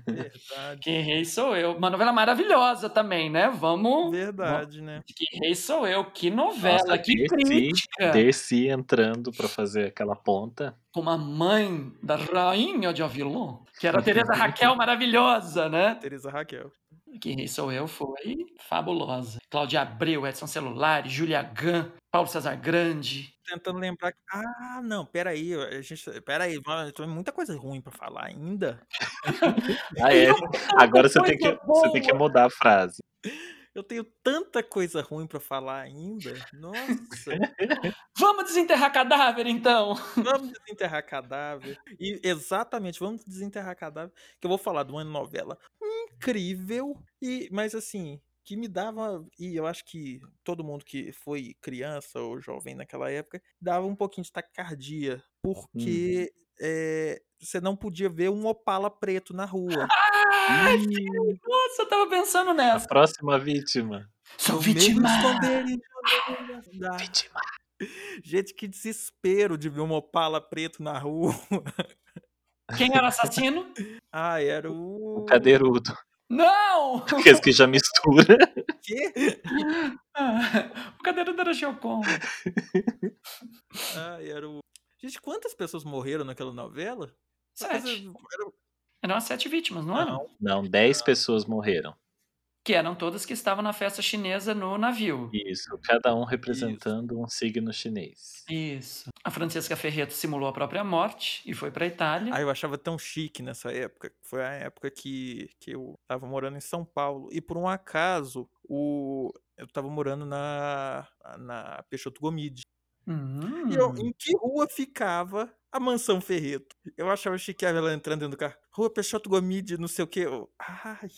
Verdade. Que rei sou eu. Uma novela maravilhosa também, né? Vamos. Verdade, né? Que rei sou eu. Que novela, Nossa, que Dercy, crítica. Dercy entrando pra fazer aquela ponta. Como a mãe da rainha de Avilon, que era a Teresa Raquel maravilhosa, né? Teresa Raquel. Que rei sou eu foi fabulosa. Cláudia Abreu, Edson Celulari, Julia Gann, Paulo César Grande. Tentando lembrar. Ah, não, peraí. A gente. Peraí, mano, tem muita coisa ruim pra falar ainda. Ah, é. Agora você tem, que, você tem que mudar a frase. Eu tenho tanta coisa ruim pra falar ainda. Nossa. Vamos desenterrar cadáver, então? vamos desenterrar cadáver. E exatamente, vamos desenterrar cadáver. Que eu vou falar de uma novela incrível. E, mas assim, que me dava. E eu acho que todo mundo que foi criança ou jovem naquela época dava um pouquinho de taquicardia. Porque é, você não podia ver um opala preto na rua. E nossa, eu tava pensando A nessa. próxima vítima. Sou vítima. Vítima. Gente, que desespero de ver um opala preto na rua. Quem era o assassino? Ah, era o. O cadeirudo. Não! Aqueles que já mistura. quê? Ah, o cadeirudo era Geocon. Ah, era o. Gente, quantas pessoas morreram naquela novela? Uma Sete. era- Eram as sete vítimas, não eram? Não, Não, 10 pessoas morreram. Que eram todas que estavam na festa chinesa no navio. Isso, cada um representando um signo chinês. Isso. A Francesca Ferreto simulou a própria morte e foi pra Itália. Ah, eu achava tão chique nessa época. Foi a época que, que eu tava morando em São Paulo. E por um acaso, o... eu tava morando na, na Peixoto Gomide. Hum. E eu, em que rua ficava a mansão Ferreto? Eu achava chique ela entrando dentro do carro. Rua Peixoto Gomide, não sei o quê. Eu, Ai.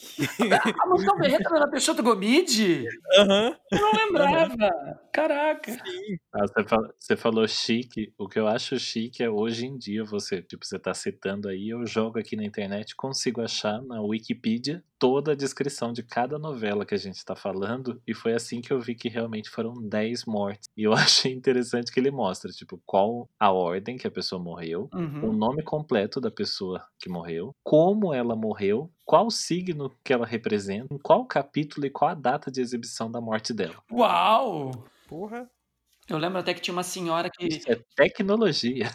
A Mansão Berreta não era Peixoto Gomide? Aham. Eu não lembrava. Caraca. Sim. Ah, você, fala- você falou chique. O que eu acho chique é hoje em dia você, tipo, você tá citando aí, eu jogo aqui na internet, consigo achar na Wikipedia toda a descrição de cada novela que a gente tá falando, e foi assim que eu vi que realmente foram 10 mortes. E eu achei interessante que ele mostra, tipo, qual a ordem que a pessoa morreu, o Uhum. nome completo da pessoa que morreu, como ela morreu, qual signo que ela representa, qual capítulo e qual a data de exibição da morte dela. Uau! Porra. Eu lembro até que tinha uma senhora que. Isso é tecnologia.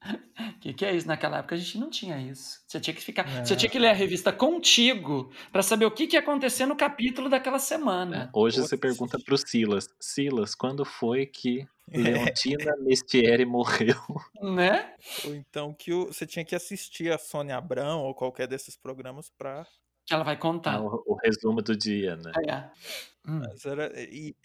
Que que é isso? Naquela época a gente não tinha isso. Você tinha que ficar. Você Não. tinha que ler a revista contigo pra saber o que, que ia acontecer no capítulo daquela semana. Hoje Nossa. você pergunta pro Silas, Silas, quando foi que Leontina Mestieri morreu? Né? Ou então que o- você tinha que assistir a Sônia Abrão ou qualquer desses programas pra. Que ela vai Ah, contar. o, o resumo do dia, né? É. Hum. Era, e,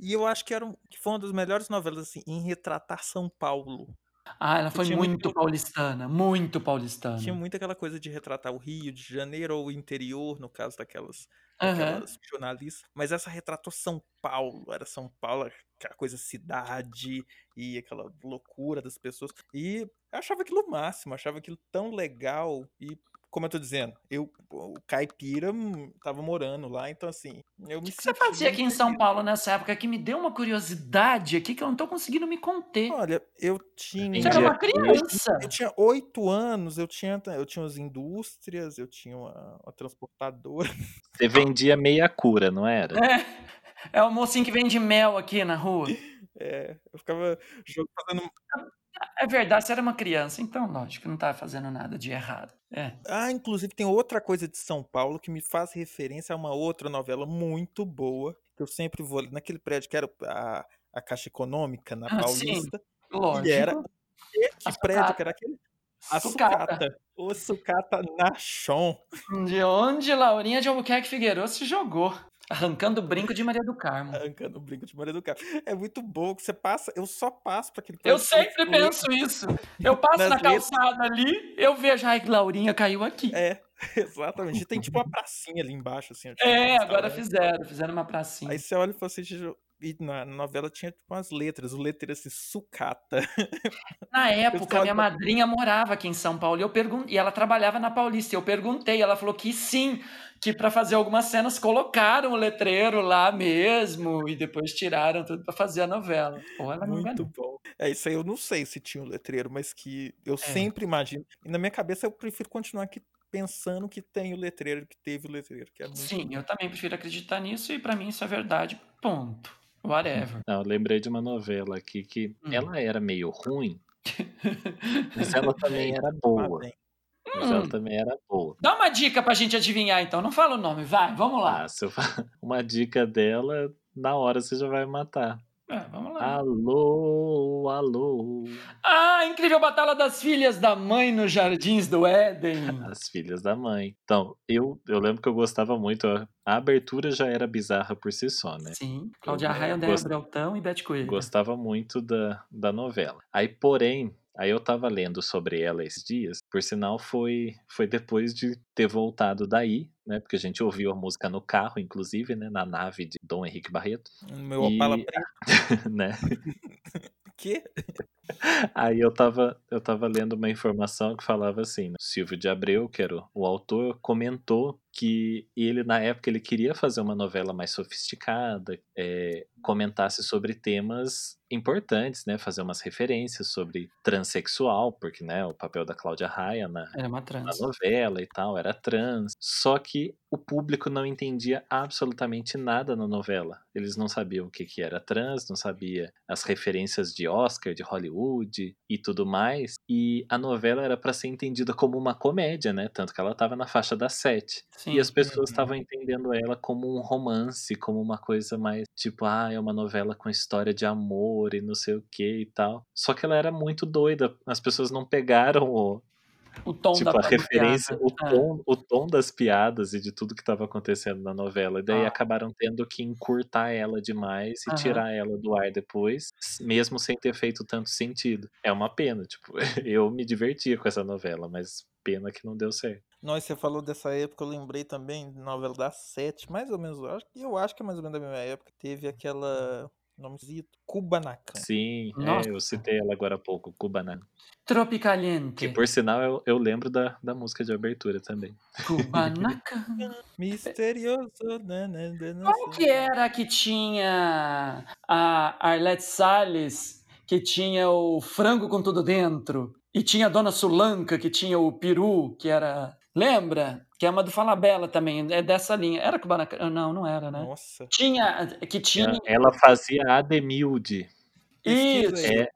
e- eu acho que, era, que foi uma das melhores novelas assim, em retratar São Paulo. Ah, ela foi muito, muito- paulistana. Muito paulistana. Tinha muito aquela coisa de retratar o Rio de Janeiro ou o interior, no caso daquelas, daquelas jornalistas. Mas essa retratou São Paulo. Era São Paulo, aquela coisa cidade e aquela loucura das pessoas. E eu achava aquilo o máximo, achava aquilo tão legal. E, como eu tô dizendo, eu, o caipira, hum, tava morando lá, então assim, eu me O que você fazia aqui em São Paulo nessa época que me deu uma curiosidade aqui que eu não tô conseguindo me conter. Olha, eu tinha. Você era uma criança. Eu tinha oito anos, eu tinha, eu tinha as indústrias, eu tinha uma, uma transportadora. Você vendia meia cura, não era? É, é o mocinho que vende mel aqui na rua. É, eu ficava jo- fazendo. É verdade, você era uma criança, então lógico, não tava fazendo nada de errado. É. Ah, inclusive tem outra coisa de São Paulo que me faz referência a uma outra novela muito boa, que eu sempre vou ali naquele prédio que era a, a Caixa Econômica, na Ah, sim, Paulista. Lógico. E era. Que A prédio sucata. que era aquele? A Sucata. sucata. O sucata Nachon. De onde Laurinha de Albuquerque Figueiredo se jogou. Arrancando o brinco de Maria do Carmo. Arrancando o brinco de Maria do Carro. É muito bom que você passa. Eu só passo para aquele Eu sempre penso isso. Eu passo na letras. calçada ali, eu vejo, ai, Laurinha caiu aqui. É, exatamente. Tem tipo uma pracinha ali embaixo, assim. É, agora restaurante. fizeram, fizeram uma pracinha. Aí você olha e fala assim, "Gente, e na novela tinha tipo umas letras, o letreiro assim, sucata. Na época, minha madrinha morava aqui em São Paulo e, eu pergun- e ela trabalhava na Paulista. e Eu perguntei, ela falou que sim, que para fazer algumas cenas colocaram o letreiro lá mesmo e depois tiraram tudo para fazer a novela. Ou ela Muito bom. É isso aí, eu não sei se tinha um letreiro, mas que eu É. sempre imagino. E na minha cabeça eu prefiro continuar aqui pensando que tem o letreiro, que teve o letreiro, que é muito Sim, eu também prefiro acreditar nisso e para mim isso é verdade. Ponto. Whatever. Não, eu lembrei de uma novela aqui que Hum. ela era meio ruim, mas ela também era Ah, boa. Mas ela Hum. também era boa. Dá uma dica pra gente adivinhar então. Não fala o nome, vai, vamos lá. Ah, se eu falar uma dica dela, na hora você já vai matar. É, vamos lá. Alô, alô. Ah, incrível Batalha das Filhas da Mãe nos Jardins do Éden. As filhas da mãe. Então, eu, eu lembro que eu gostava muito. A, a abertura já era bizarra por si só, né? Sim, Cláudia Eu Raia, Andréa gost- e Beth Coelho. Gostava muito da, da novela. Aí, porém, aí eu tava lendo sobre ela esses dias. Por sinal, foi, foi depois de ter voltado daí, né? Porque a gente ouviu a música no carro, inclusive, né? Na nave de Dom Henrique Barreto, No meu E- Opala preto. né? Que? Aí eu tava, eu tava lendo uma informação que falava assim, né? Silvio de Abreu, que era o, o autor, comentou que ele, na época, ele queria fazer uma novela mais sofisticada, é, comentasse sobre temas importantes, né? Fazer umas referências sobre transexual, porque, né, o papel da Cláudia Raia na, na novela e tal, era trans. Só que o público não entendia absolutamente nada na novela. Eles não sabiam o que, que era trans, não sabia as referências de Oscar, de Hollywood e tudo mais. E a novela era para ser entendida como uma comédia, né? Tanto que ela estava na faixa das sete. Sim. E as pessoas Uhum. estavam entendendo ela como um romance, como uma coisa mais tipo, ah, é uma novela com história de amor e não sei o que e tal. Só que ela era muito doida. As pessoas não pegaram o, O tom tipo, da a referência, piada. o É. tom, o tom das piadas e de tudo que estava acontecendo na novela. E daí Ah. acabaram tendo que encurtar ela demais e Aham. tirar ela do ar depois, mesmo sem ter feito tanto sentido. É uma pena, tipo, eu me divertia com essa novela, mas pena que não deu certo. Nós, você falou dessa época, eu lembrei também da novela da Sete, mais ou menos, eu acho, eu acho que é mais ou menos da mesma época. Teve aquela nomezito, Kubanacan. Sim, é, eu citei ela agora há pouco, Kubanacan. Tropicaliente. Que por sinal eu, eu lembro da, da música de abertura também. Kubanacan. Misterioso. Qual que era que tinha a Arlette Salles, que tinha o frango com tudo dentro? E tinha a Dona Sulanca, que tinha o peru, que era... Lembra? Que é uma do Falabella também, é dessa linha. Era Kubanacan? Não, não era, né? Nossa. Tinha, que tinha... Ela fazia a Demilde. Pesquisa Isso. É,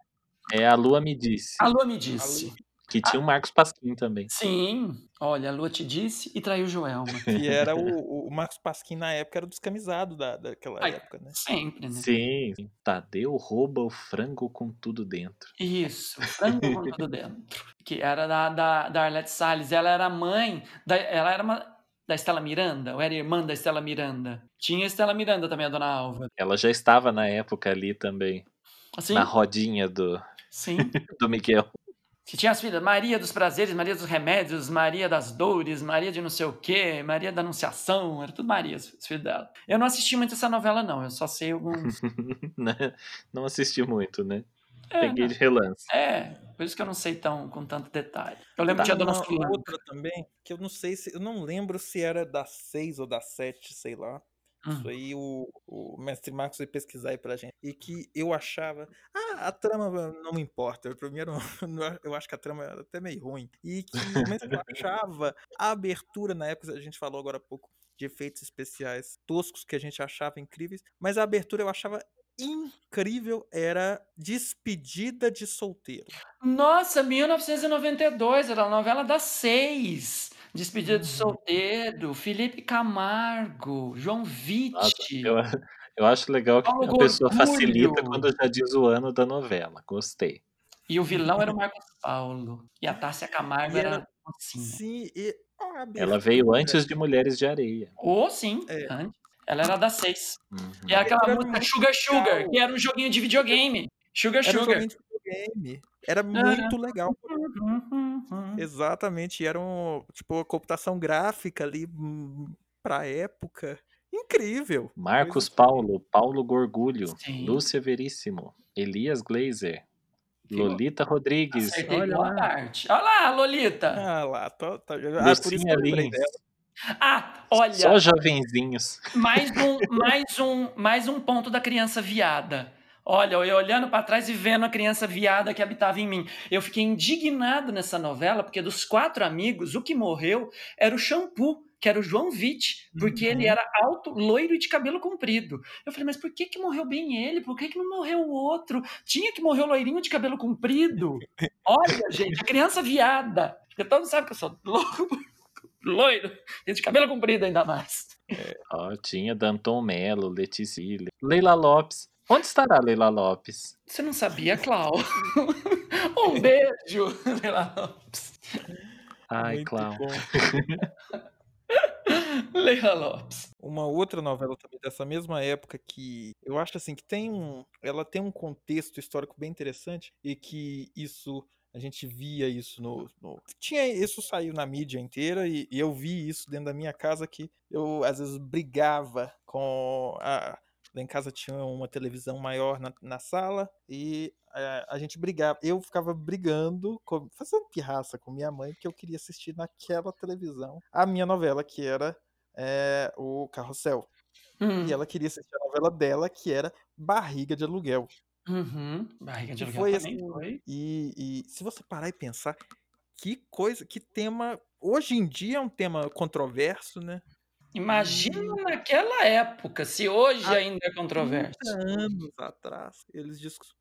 é a Lua Me Disse. a Lua me disse. Que tinha o Marcos Pasquim também. Sim, olha, a Lua te disse e traiu Joelma. Que era o, o Marcos Pasquim na época, era o descamisado da, daquela Ai. época, né? Sempre, né? Sim. Tadeu rouba o frango com tudo dentro. Isso, frango com tudo dentro. Que era da, da, da Arlette Salles. Ela era mãe, da, ela era uma, da Estela Miranda, ou era irmã da Estela Miranda. Tinha a Estela Miranda também, a dona Alva. Ela já estava na época ali também, Assim? na rodinha do, Sim. do Miguel. Que tinha as filhas Maria dos Prazeres, Maria dos Remédios, Maria das Dores, Maria de não sei o quê, Maria da Anunciação, era tudo Maria, os os filhos dela. Eu não assisti muito essa novela, não, eu só sei alguns. né? Não assisti muito, né? É, Peguei de relance. é, por isso que eu não sei tão com tanto detalhe. Eu lembro que Tá tinha a Dona uma outra também, que eu não sei se. Eu não lembro se era da 6 ou da 7, sei lá. Isso Hum. aí o, o mestre Marcos vai pesquisar aí pra gente. E que eu achava. Ah, a trama não me importa. Eu, primeiro, eu acho que a trama era até meio ruim. E que. Mas eu achava a abertura na época, a gente falou agora há pouco de efeitos especiais toscos que a gente achava incríveis. Mas a abertura eu achava incrível. Era Despedida de Solteiro. Nossa, 1992, era a novela das seis. Despedida de solteiro, Felipe Camargo, João Vitti. eu, eu acho legal que Paulo a pessoa facilita Gorgulho. quando já diz o ano da novela. Gostei. E o vilão era o Marcos Paulo. E a Tássia Camargo E era era- mocinha. Sim, e a Ela veio antes de Mulheres de Areia. Ou sim, É. antes. Ela era das seis. Uhum. E é aquela Era música muito Sugar Sugar, que era um joguinho de videogame. Sugar Era um Sugar. de videogame. Era muito legal. Exatamente. E era um, tipo, a computação gráfica ali hum, pra época. Incrível. Marcos Coisa Paulo, Paulo Gorgulho, Sim. Lúcia Veríssimo, Elias Glazer, Lolita Rodrigues. Acertei Olha boa lá. parte. Olha lá, Lolita. Ah lá, tô, tô, ah, isso que Lucinha lembrei Lins. Ah, olha. Só jovenzinhos. Mais um, mais um, mais um ponto da criança viada. Olha, eu olhando para trás e vendo a criança viada que habitava em mim. Eu fiquei indignado nessa novela, porque dos quatro amigos, o que morreu era o shampoo, que era o João Vitti, porque ele Uhum. era alto, loiro e de cabelo comprido. Eu falei, mas por que, que morreu bem ele? Por que, que não morreu o outro? Tinha que morrer o loirinho de cabelo comprido. Olha, gente, a criança viada. Porque todo mundo sabe que eu sou louco, loiro e de cabelo comprido ainda mais. Ó, tinha Danton Melo, Letícia, Leila Lopes. Onde estará Leila Lopes? Você não sabia, Clau? um beijo, Leila Lopes. Ai, Muito Clau. Leila Lopes. Uma outra novela também dessa mesma época que eu acho assim que tem um, ela tem um contexto histórico bem interessante e que isso a gente via isso no, no- tinha isso saiu na mídia inteira e, e eu vi isso dentro da minha casa que eu às vezes brigava com a lá em casa tinha uma televisão maior na, na sala e eh, a gente brigava eu ficava brigando com- fazendo pirraça com minha mãe porque eu queria assistir naquela televisão a minha novela que era é, o Carrossel. Hum, E ela queria assistir a novela dela, que era Barriga de Aluguel. uhum. Barriga de aluguel foi também assim, foi. E, e se você parar e pensar, que coisa, que tema. Hoje em dia é um tema controverso, né? Imagina naquela época, se hoje Há ainda é controverso. 30 anos atrás, eles discutem.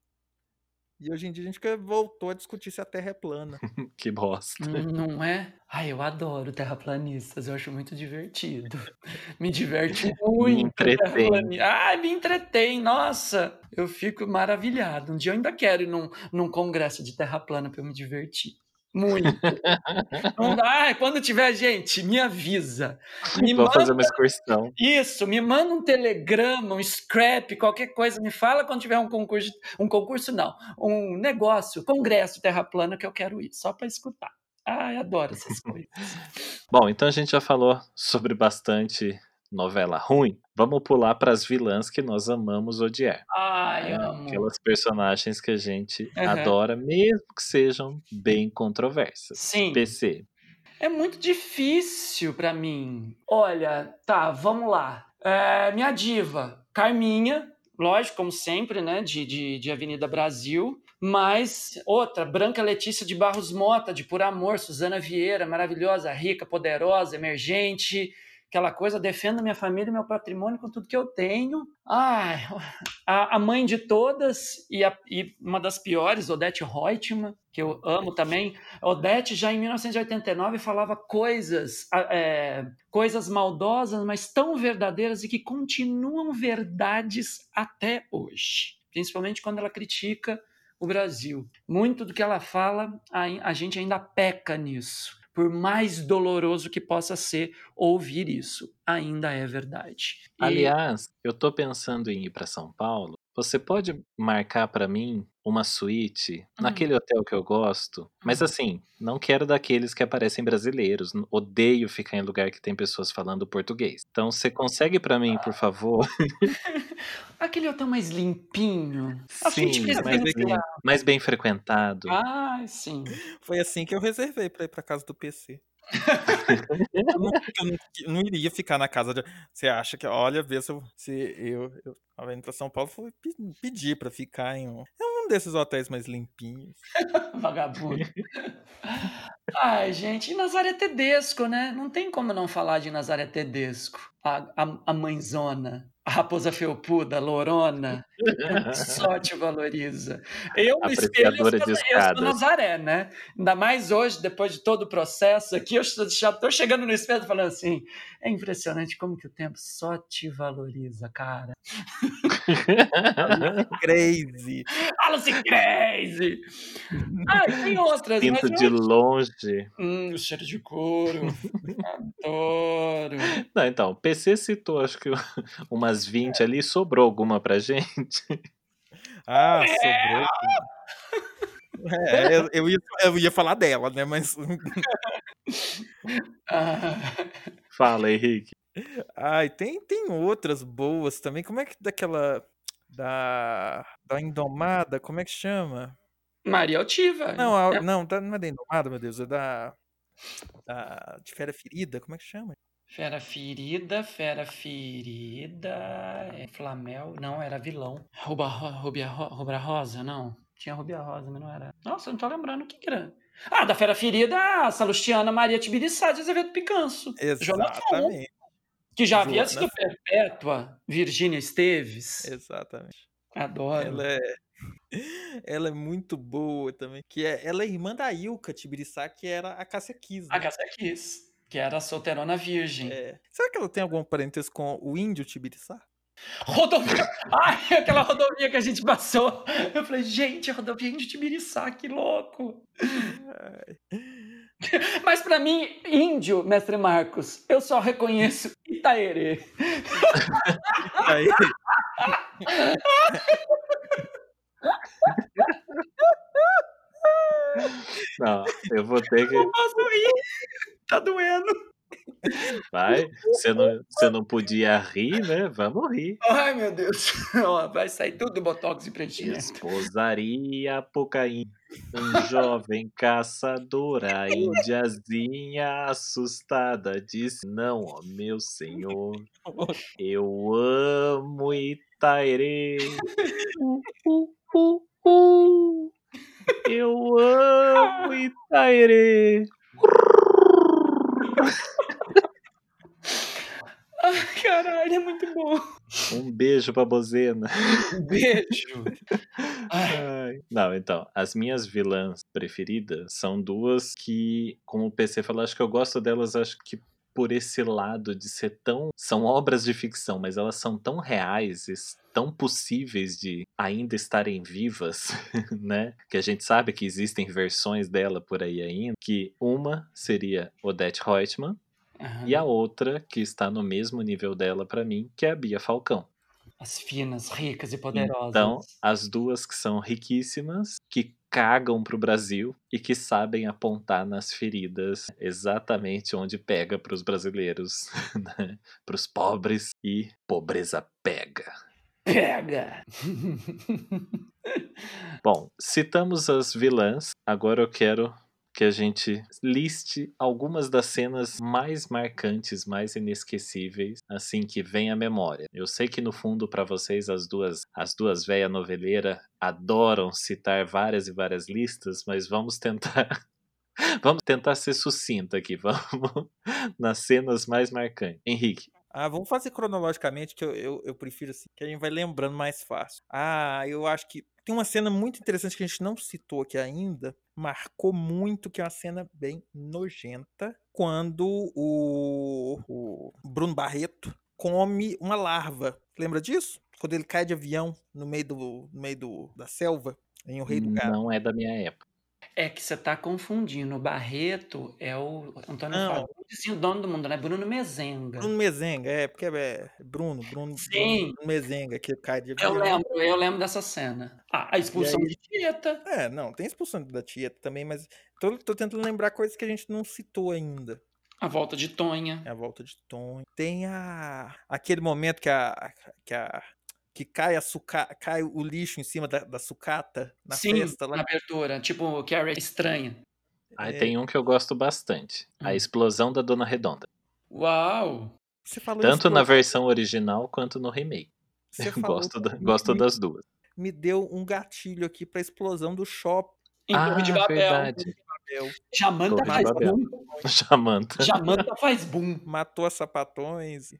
E hoje em dia a gente voltou a discutir se a Terra é plana. Que bosta. Não é? Ai, eu adoro terraplanistas, eu acho muito divertido. Me diverte muito. entretém. terraplani- Ai, me entretém, nossa! Eu fico maravilhado. Um dia eu ainda quero ir num, num congresso de terra plana para eu me divertir. Muito. Não dá. Quando tiver gente, me avisa. Me Vou manda fazer uma excursão. isso, me manda um telegrama, um scrap, qualquer coisa, me fala quando tiver um concurso, um concurso não, um negócio, congresso Terra Plana que eu quero ir, só para escutar. Ai, adoro essas coisas. Bom, então a gente já falou sobre bastante novela ruim. Vamos pular para as vilãs que nós amamos odiar. Ai, né? amo. Aquelas personagens que a gente Aham. adora, mesmo que sejam bem controversas. Sim. PC. É muito difícil pra mim. Olha, tá, vamos lá. É, minha diva, Carminha, lógico, como sempre, né? De, de, de Avenida Brasil. Mas outra, Branca Letícia de Barros Mota, de Por Amor, Suzana Vieira, maravilhosa, rica, poderosa, emergente. Aquela coisa, defendo minha família e meu patrimônio com tudo que eu tenho. Ai, a, a mãe de todas e, a- e uma das piores, Odete Reutemann, que eu amo também. Odete já em 1989 falava coisas, é, coisas maldosas, mas tão verdadeiras e que continuam verdades até hoje. Principalmente quando ela critica o Brasil. Muito do que ela fala, a, a gente ainda peca nisso. Por mais doloroso que possa ser ouvir isso, ainda é verdade. E- Aliás, eu tô pensando em ir para São Paulo. Você pode marcar para mim uma suíte Hum. naquele hotel que eu gosto? Mas Hum. assim, não quero daqueles que aparecem brasileiros. Odeio ficar em lugar que tem pessoas falando português. Então, você consegue para mim, por favor? Aquele hotel mais limpinho. Sim, mais bem, mais bem frequentado. Ai, sim. Foi assim que eu reservei pra ir pra casa do PC. Eu, não, eu não- eu não iria ficar na casa de. Você acha que, olha, vê se eu. Se eu, eu tava indo pra São Paulo, pe- pedir pra ficar em um, em um desses hotéis mais limpinhos. Vagabundo. Ai, gente, e Nazaré Tedesco, né? Não tem como não falar de Nazaré Tedesco. A, a, a mãezona, a raposa felpuda, a lorona, só te valoriza. Eu no espelho, eu sou. Nazaré, né? Ainda mais hoje, depois de todo o processo aqui, eu tô chegando no espelho falando assim, é impressionante como que o tempo só te valoriza, cara. Crazy! Fala-se crazy! Ah, tem outras, Sinto de longe. Hum, o cheiro de couro. Adoro. Não, então, o PC citou, acho que umas 20 ali, sobrou alguma pra gente. Ah, sobrou. É, eu, eu ia, eu ia falar dela, né? Mas. Ah, Fala, Henrique. Ai, tem, tem outras boas também. Como é que daquela. Da. Da Indomada, como é que chama? Maria Altiva. Não, a- É, não, da- não é da Indomada, meu Deus, é da. da de Fera Ferida, como é que chama? Fera ferida, fera ferida. É Flamel. Não, era vilão. Ruba, Rubia, Rubra Rosa, não. Tinha Rubia Rosa, mas não era. Nossa, eu não tô lembrando o que era. Ah, da Fera Ferida, a Salustiana Maria Tibiriçá de Azevedo Picanço. Jonathan, Exatamente, que já havia sido perpétua. Virgínia Esteves. exatamente. Adoro. Ela é. Ela é muito boa também. Que é, ela é irmã da Ilka Tibiriçá, que era a Cássia Kiss. A né? Cássia Kiss, que era solteirona virgem. É. Será que ela tem algum parentesco com o índio Tibiriçá? Rodovia. Ai, aquela rodovia que a gente passou. Eu falei, gente, a rodovia de Tibiriçá, que louco. Mas pra mim, índio, mestre Marcos, eu só reconheço Itaerê. Aí, Não, eu vou ter que. Não posso rir. Tá doendo. Vai. Você não, você não podia rir, né? Vamos rir. Ai, meu Deus. Ó, vai sair tudo botox e preenchimento. Esposaria Apocaim, um jovem caçador, a índiazinha assustada disse: Não, ó meu senhor, eu amo Itaerê. Uh, uh. Eu amo Itaerê. Ai, caralho, é muito bom. Um beijo pra Bozena. Um beijo. Ai. Não, então, as minhas vilãs preferidas são duas que, como o PC falou, acho que eu gosto delas, acho que por esse lado de ser tão. São obras de ficção, mas elas são tão reais, tão possíveis de ainda estarem vivas, né? Que a gente sabe que existem versões dela por aí ainda. Que uma seria Odette Reutemann, uhum. e a outra, que está no mesmo nível dela para mim, que é a Bia Falcão. As finas, ricas e poderosas. Então, as duas que são riquíssimas, que cagam pro Brasil e que sabem apontar nas feridas exatamente onde pega para os brasileiros, né? para os pobres e pobreza pega. Pega! Bom, citamos as vilãs, agora eu quero que a gente liste algumas das cenas mais marcantes, mais inesquecíveis, assim que vem à memória. Eu sei que no fundo para vocês as duas, as duas velha noveleira adoram citar várias e várias listas, mas vamos tentar vamos tentar ser sucinta aqui, vamos nas cenas mais marcantes. Henrique, ah, vamos fazer cronologicamente, que eu, eu, eu, prefiro assim, que a gente vai lembrando mais fácil. Ah, eu acho que tem uma cena muito interessante que a gente não citou aqui ainda, marcou muito, que é uma cena bem nojenta, quando o, o Bruno Barreto come uma larva. Lembra disso? Quando ele cai de avião no meio, do, no meio do, da selva, em O Rei do Gado. Não é da minha época. É que você está confundindo. O Barreto é o Antônio Não. o dono do mundo, né? Bruno Mezenga. Bruno Mezenga, é, porque é Bruno, Bruno, Sim. Bruno Mezenga, que cai de Eu lembro, eu lembro dessa cena. Ah, a expulsão aí, de Tieta. É, não, tem expulsão da Tieta também, mas tô, tô tentando lembrar coisas que a gente não citou ainda. A volta de Tonha. É a volta de Tonha. Tem a aquele momento que a que a que cai, a suca... cai o lixo em cima da, da sucata na Sim, festa lá. na abertura, tipo Carrie estranha. Aí é... tem um que eu gosto bastante, hum. a explosão da Dona Redonda. Uau! Tanto na versão original quanto no remake. Você eu gosto, da, gosto das duas. Me deu um gatilho aqui pra explosão do shopping. Em ah, Torre de Babel. Verdade. Jamanta faz boom. Jamanta. Jamanta faz boom. Matou as sapatões.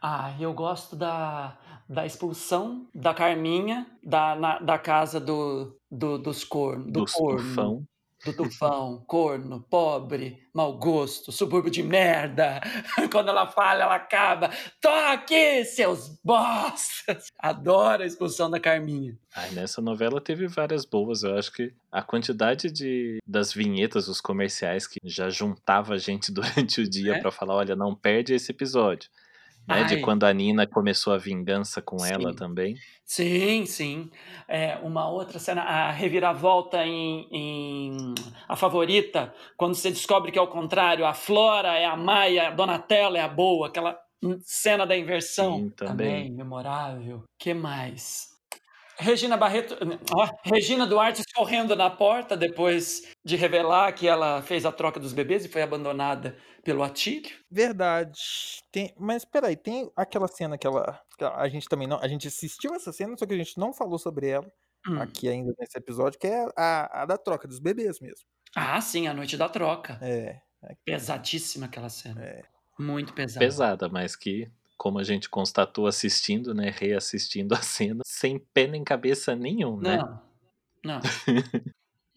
Ah, eu gosto da, da expulsão da Carminha da, na, da casa do, do, dos cornos. Do dos corno. Tufão. Do tufão, corno, pobre, mau gosto, subúrbio de merda. Quando ela fala, ela acaba. Tô aqui, seus bostas! Adoro a expulsão da Carminha. Ai, nessa novela teve várias boas. Eu acho que a quantidade de das vinhetas, os comerciais que já juntava a gente durante o dia é? para falar, olha, não perde esse episódio né? De quando a Nina começou a vingança com sim. ela também. Sim, sim. É, uma outra cena, a reviravolta em, em, A Favorita, quando você descobre que é o contrário, a Flora é a Maia, a Donatella é a boa, aquela cena da inversão. Sim, também. também memorável. que mais? Regina Barreto, ó, Regina Duarte escorrendo na porta depois de revelar que ela fez a troca dos bebês e foi abandonada pelo Atílio. Verdade. Tem, mas peraí, tem aquela cena que ela, que a gente também não, a gente assistiu essa cena, só que a gente não falou sobre ela hum. aqui ainda nesse episódio, que é a, a da troca dos bebês mesmo. Ah, sim, a noite da troca. É. é. Pesadíssima aquela cena. É. Muito pesada. Pesada, mas que como a gente constatou assistindo, né, reassistindo a cena, sem pé nem cabeça nenhum, né? Não, não.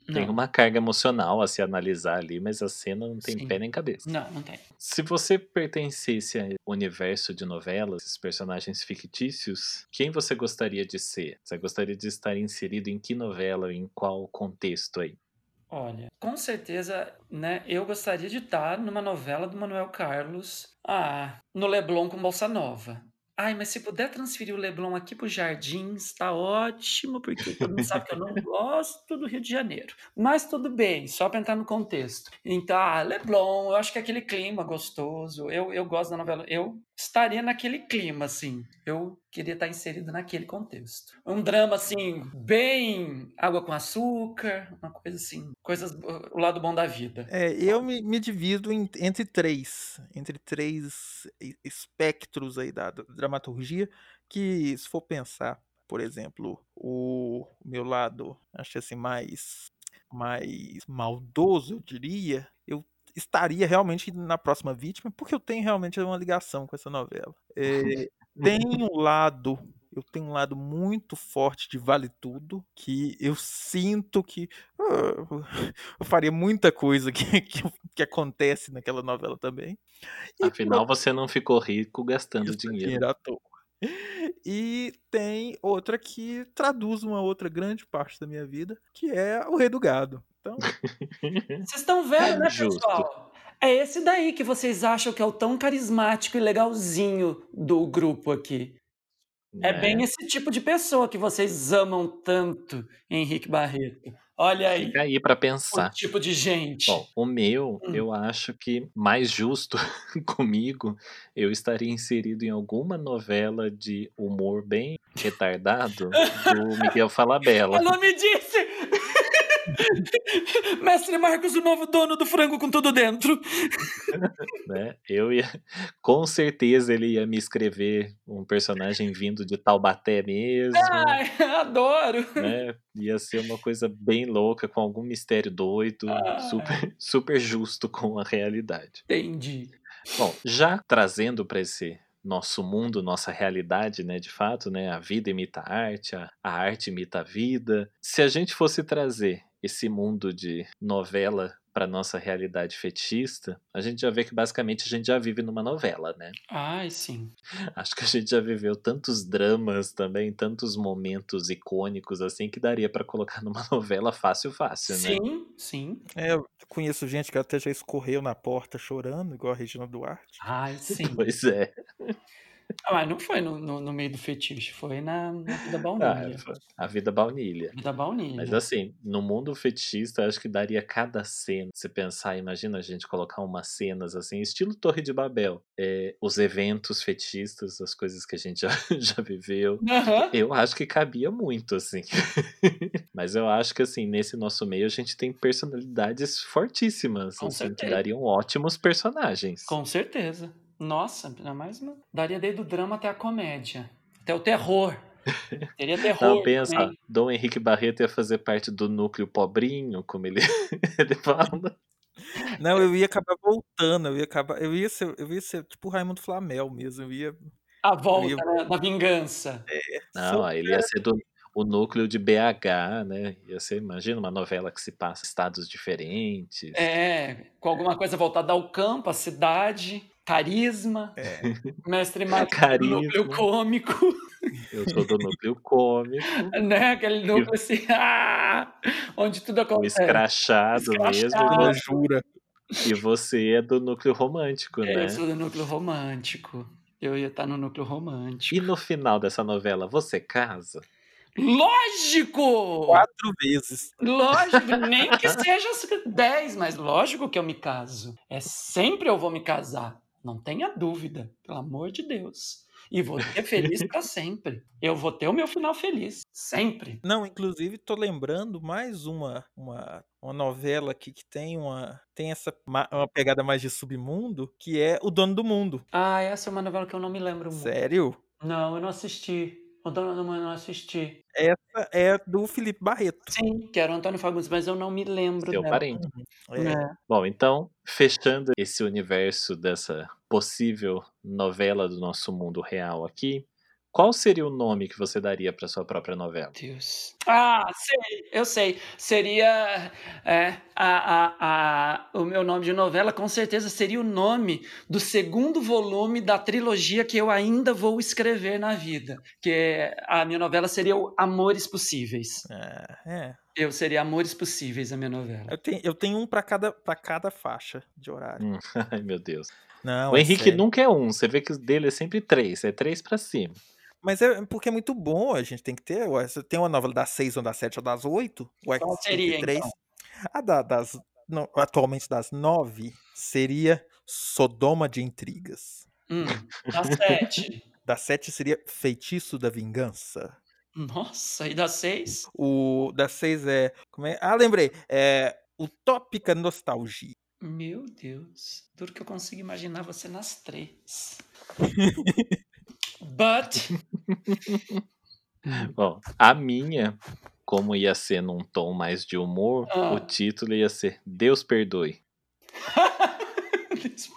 tem não. uma carga emocional a se analisar ali, mas a cena não tem Sim. pé nem cabeça. Não, não tem. Se você pertencesse ao universo de novelas, esses personagens fictícios, quem você gostaria de ser? Você gostaria de estar inserido em que novela, em qual contexto aí? Olha, com certeza, né? Eu gostaria de estar numa novela do Manuel Carlos. Ah, no Leblon com Bolsa Nova. Ai, mas se puder transferir o Leblon aqui para os Jardins, tá ótimo, porque todo mundo sabe que eu não gosto do Rio de Janeiro. Mas tudo bem, só para entrar no contexto. Então, ah, Leblon, eu acho que é aquele clima gostoso. Eu, eu gosto da novela. Eu estaria naquele clima, assim. Eu queria estar inserido naquele contexto. Um drama, assim, bem água com açúcar, uma coisa assim, coisas, o lado bom da vida. É, eu me, me divido em, entre três, entre três espectros aí da, da dramaturgia, que se for pensar, por exemplo, o meu lado, acho assim, mais mais maldoso, eu diria, eu estaria realmente na próxima vítima, porque eu tenho realmente uma ligação com essa novela. É, tem um lado eu tenho um lado muito forte de vale tudo, que eu sinto que uh, eu faria muita coisa que, que, que, acontece naquela novela também. E Afinal, você não ficou rico gastando dinheiro. dinheiro à toa. E tem outra que traduz uma outra grande parte da minha vida, que é o Rei do Gado. Então. Vocês estão vendo, né, Justo. pessoal? É esse daí que vocês acham que é o tão carismático e legalzinho do grupo aqui. É, é bem esse tipo de pessoa que vocês amam tanto, Henrique Barreto. Olha aí. Fica aí para pensar. O tipo de gente. Bom, o meu, hum. eu acho que mais justo comigo, eu estaria inserido em alguma novela de humor bem retardado do Miguel Falabella. Ela me disse! Mestre Marcos, o novo dono do frango com tudo dentro. né? Eu ia. Com certeza ele ia me escrever um personagem vindo de Taubaté mesmo. Ai, adoro! Né? Ia ser uma coisa bem louca, com algum mistério doido, ah. super, super justo com a realidade. Entendi. Bom, já trazendo para esse nosso mundo, nossa realidade, né, de fato, né, a vida imita a arte, a, a arte imita a vida. Se a gente fosse trazer esse mundo de novela para nossa realidade fetichista, a gente já vê que basicamente a gente já vive numa novela, né? Ai, sim. Acho que a gente já viveu tantos dramas também, tantos momentos icônicos assim que daria para colocar numa novela fácil, fácil, né? Sim, sim. É, eu conheço gente que até já escorreu na porta chorando, igual a Regina Duarte. Ai, sim. Pois é. Ah, mas não foi no, no, no meio do fetiche, foi na, na vida baunilha. Ah, a vida baunilha. Vida baunilha. Mas assim, no mundo fetichista, acho que daria cada cena. Você pensar, imagina a gente colocar umas cenas assim, estilo Torre de Babel. É, os eventos fetichistas, as coisas que a gente já, já viveu. Uhum. Eu acho que cabia muito, assim. mas eu acho que assim, nesse nosso meio, a gente tem personalidades fortíssimas, assim, que dariam ótimos personagens. Com certeza. Nossa, ainda mais uma... daria desde o drama até a comédia, até o terror. Teria terror. Não, pensa, também. Dom Henrique Barreto ia fazer parte do núcleo pobrinho, como ele, ele fala. Não, eu ia acabar voltando, eu ia acabar, eu ia ser, eu ia ser tipo o Raimundo Flamel mesmo, eu ia a volta ia... né, da vingança. É, não, ele ia ser do o núcleo de BH, né? Ia ser, imagina, uma novela que se passa em estados diferentes. É, com alguma coisa voltada ao campo, à cidade carisma, é. mestre Marcos do núcleo cômico. Eu sou do núcleo cômico. né? Aquele núcleo assim, ah, onde tudo acontece. O escrachado, escrachado. mesmo. jura. E você é do núcleo romântico, é, né? Eu sou do núcleo romântico. Eu ia estar no núcleo romântico. E no final dessa novela, você casa? Lógico! Quatro vezes. Lógico, nem que seja dez, mas lógico que eu me caso. É sempre eu vou me casar. Não tenha dúvida, pelo amor de Deus. E vou ter feliz para sempre. Eu vou ter o meu final feliz, sempre. Não, inclusive tô lembrando mais uma uma, uma novela aqui que tem uma tem essa uma pegada mais de submundo, que é O Dono do Mundo. Ah, essa é uma novela que eu não me lembro muito. Sério? Não, eu não assisti. O Dono do Mundo eu não assisti. Essa é do Felipe Barreto. Sim, que era o Antônio Fagundes, mas eu não me lembro Seu dela. parente. Uhum. É. É. Bom, então, fechando esse universo dessa possível novela do nosso mundo real aqui, qual seria o nome que você daria para sua própria novela? Deus. Ah, sei, eu sei. Seria é, a, a, a, o meu nome de novela, com certeza seria o nome do segundo volume da trilogia que eu ainda vou escrever na vida. Que a minha novela seria o Amores Possíveis. É. é. Eu seria Amores Possíveis a minha novela. Eu tenho, eu tenho um para cada, cada faixa de horário. Hum, ai, meu Deus. Não, o é Henrique sério. nunca é um. Você vê que o dele é sempre três. É três para cima. Mas é porque é muito bom, a gente tem que ter. Tem uma novela das seis, ou das sete, ou das oito. Qual seria, então? A da, das, no, atualmente das nove seria Sodoma de Intrigas. Hum, das sete. da sete seria Feitiço da Vingança. Nossa, e das seis? O das seis é. Como é? Ah, lembrei. É Utópica Nostalgia. Meu Deus. Duro que eu consigo imaginar você nas três. But. Bom, a minha, como ia ser num tom mais de humor, ah. o título ia ser Deus Perdoe.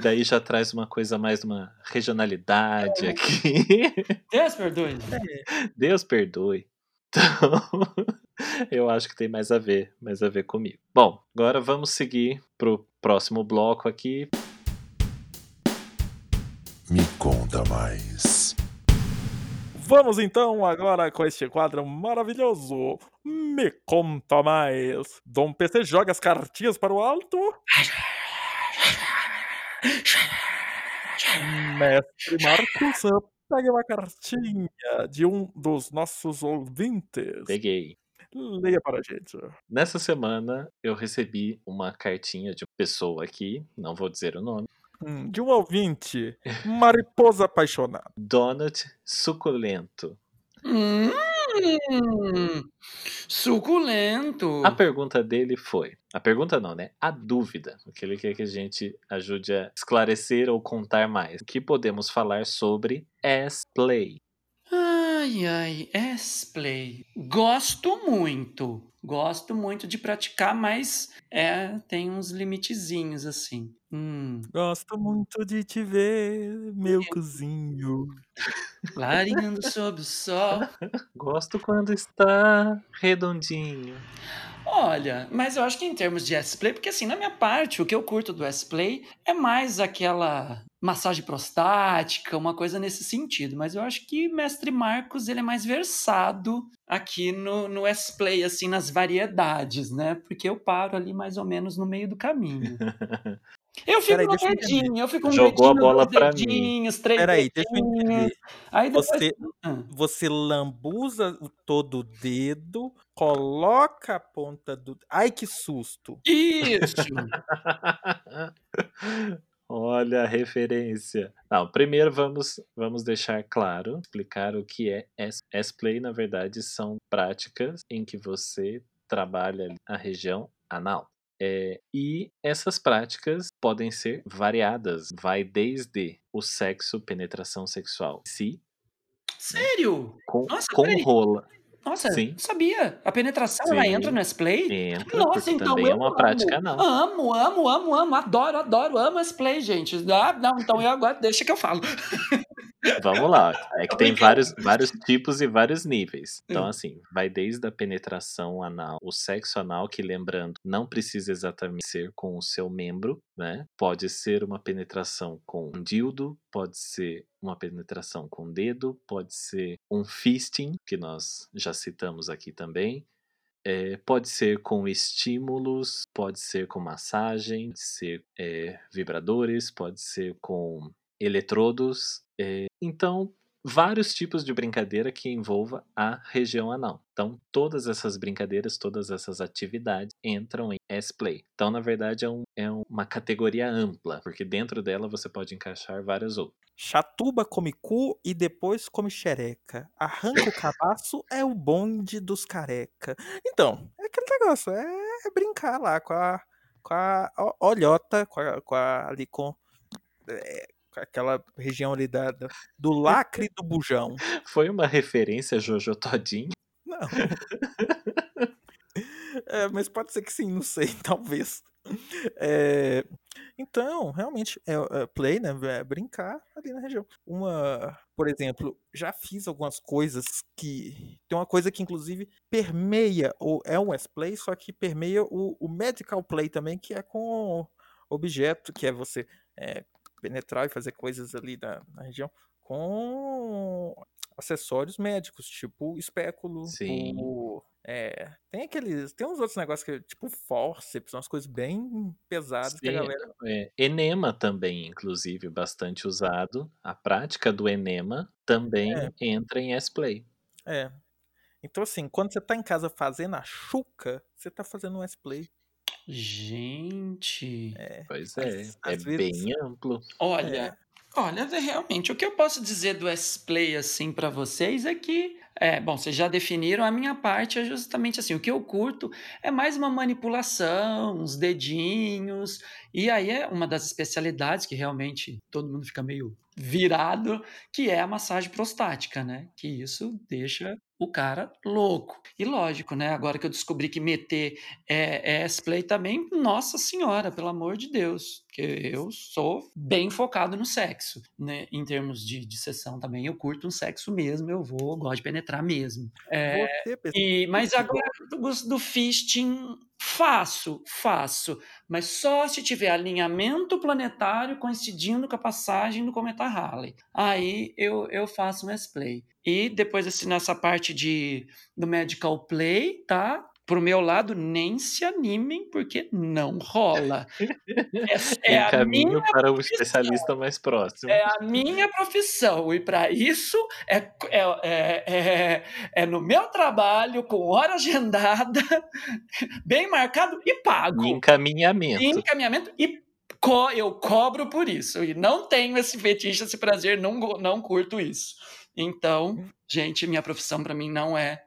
daí já traz uma coisa mais, uma regionalidade É. aqui. Deus perdoe. Deus perdoe. Então, eu acho que tem mais a ver, mais a ver comigo. Bom, agora vamos seguir pro próximo bloco aqui. Me conta mais. Vamos então agora com este quadro maravilhoso. Me conta mais. Dom PC joga as cartinhas para o alto. Mestre Marcos, pegue uma cartinha de um dos nossos ouvintes. Peguei. Leia para a gente. Nessa semana eu recebi uma cartinha de uma pessoa aqui, não vou dizer o nome, Hum, de um ouvinte, mariposa apaixonada. Donut Suculento. Hum, suculento. A pergunta dele foi. A pergunta não, né? A dúvida. O que ele quer que a gente ajude a esclarecer ou contar mais. O que podemos falar sobre S-Play? Ai, ai, S-Play. Gosto muito. Gosto muito de praticar, mas é, tem uns limitezinhos assim. Hum, Gosto muito de te ver, meu cozinho. clareando sob o sol. Gosto quando está redondinho. Olha, mas eu acho que em termos de S-Play, porque assim, na minha parte, o que eu curto do S-Play é mais aquela massagem prostática, uma coisa nesse sentido. Mas eu acho que Mestre Marcos, ele é mais versado aqui no, no S-Play, assim, nas variedades, né? Porque eu paro ali mais ou menos no meio do caminho. Eu fico Peraí, no deixa eu dedinho, eu fico um Jogou a dedinho, bola mim. dedinhos, três Peraí, deixa eu dedinhos. entender. Aí depois... Você, você lambuza todo o dedo, coloca a ponta do. Ai, que susto! Isso! Olha a referência. Não, primeiro vamos, vamos deixar claro, explicar o que é S-Play. Na verdade, são práticas em que você trabalha a região anal. É, e essas práticas podem ser variadas, vai desde o sexo, penetração sexual, em si, Sério? com, Nossa, com rola. Nossa, Sim. não sabia. A penetração, ela Sim. entra no S-Play? Entra, Nossa, então também eu é uma amo. prática anal. Amo, amo, amo, amo. Adoro, adoro, amo S-Play, gente. Ah, não, então eu agora deixa que eu falo. Vamos lá. É que tem vários, vários tipos e vários níveis. Então, Hum. assim, vai desde a penetração anal, o sexo anal, que lembrando, não precisa exatamente ser com o seu membro, né? Pode ser uma penetração com um dildo, pode ser uma penetração com dedo, pode ser um fisting, que nós já citamos aqui também. É, pode ser com estímulos, pode ser com massagem, pode ser é, vibradores, pode ser com eletrodos. é, então, vários tipos de brincadeira que envolva a região anal. Então, todas essas brincadeiras, todas essas atividades entram em S-Play. Então, na verdade, é, um- é uma categoria ampla, porque dentro dela você pode encaixar várias outras. Chatuba come cu e depois come xereca. Arranca o cabaço é o bonde dos careca. Então, é aquele negócio, é, é brincar lá com a, com a olhota, com a, com a- ali com, é, aquela região ali da, do lacre do bujão. Foi uma referência a Jojo Todinho? Não. É, mas pode ser que sim, não sei, talvez. É, então, realmente, é, é play, né? É brincar ali na região. Uma, por exemplo, já fiz algumas coisas que. Tem uma coisa que, inclusive, permeia, ou é um S-play, só que permeia o, o medical play também, que é com objeto, que é você é, penetrar e fazer coisas ali na, na região com acessórios médicos, tipo espéculo, Sim. é, tem aqueles, tem uns outros negócios que tipo forceps, umas coisas bem pesadas que a Sim, galera é, enema também, inclusive, bastante usado. A prática do enema também É. entra em S-Play. é. Então assim, quando você tá em casa fazendo a chuca, você tá fazendo um S-play. Gente. Pois Às- é, é às vezes- bem amplo. Olha, olha, realmente, o que eu posso dizer do S-Play assim para vocês é que, é, bom, vocês já definiram, a minha parte é justamente assim, o que eu curto é mais uma manipulação, uns dedinhos, e aí é uma das especialidades que realmente todo mundo fica meio virado, que é a massagem prostática, né? Que isso deixa o cara louco. E lógico, né? Agora que eu descobri que meter é, é S-Play também, nossa senhora, pelo amor de Deus. Que eu sou bem focado no sexo, né? Em termos de, de sessão também, eu curto um sexo mesmo, eu vou, gosto de penetrar mesmo. É, e, mas agora do, do fisting, faço, faço, mas só se tiver alinhamento planetário coincidindo com a passagem do cometa Halley. Aí eu, eu faço um S-Play. E depois, assim, nessa parte de, do Medical Play, tá? Pro meu lado, nem se animem, porque não rola. É, é a minha para o profissão. especialista mais próximo. É a minha profissão, e para isso é, é, é, é, é no meu trabalho, com hora agendada, bem marcado e pago. E encaminhamento. E encaminhamento e co- eu cobro por isso. E não tenho esse fetiche, esse prazer, não, não curto isso. Então, gente, minha profissão para mim não é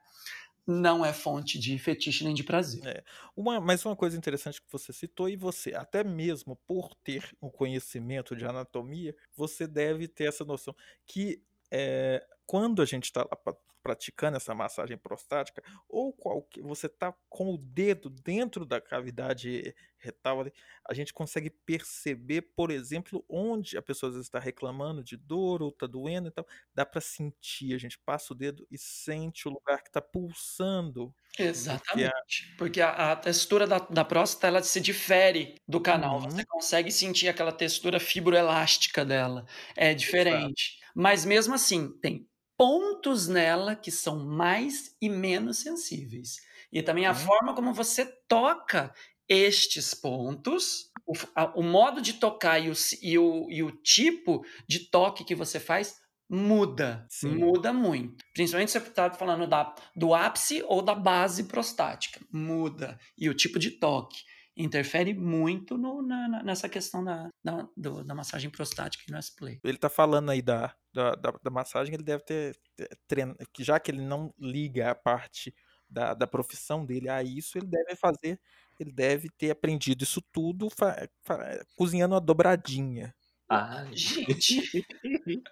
não é fonte de fetiche nem de prazer. Uma, mas uma coisa interessante que você citou, e você, até mesmo por ter o conhecimento de anatomia, você deve ter essa noção que é, quando a gente está lá praticando essa massagem prostática, ou qualquer, você está com o dedo dentro da cavidade retal, a gente consegue perceber, por exemplo, onde a pessoa está reclamando de dor ou está doendo e tal. Dá para sentir, a gente passa o dedo e sente o lugar que está pulsando. Exatamente. Porque a, a textura da, da próstata ela se difere do canal. Uhum. Você consegue sentir aquela textura fibroelástica dela. É diferente. Mas mesmo assim, tem pontos nela que são mais e menos sensíveis. E também a Uhum. forma como você toca estes pontos, o, a- o modo de tocar e o, e, o, e o tipo de toque que você faz muda. Sim. Muda muito. Principalmente se você está falando da, do ápice ou da base prostática. Muda. E o tipo de toque interfere muito no- na- nessa questão da, da, do- da massagem prostática no S-Play. Ele tá falando aí da, da, da, massagem, ele deve ter, ter treinado, já que ele não liga a parte da, da profissão dele a isso, ele deve fazer, ele deve ter aprendido isso tudo fa- fa- cozinhando uma dobradinha. Ai. Gente,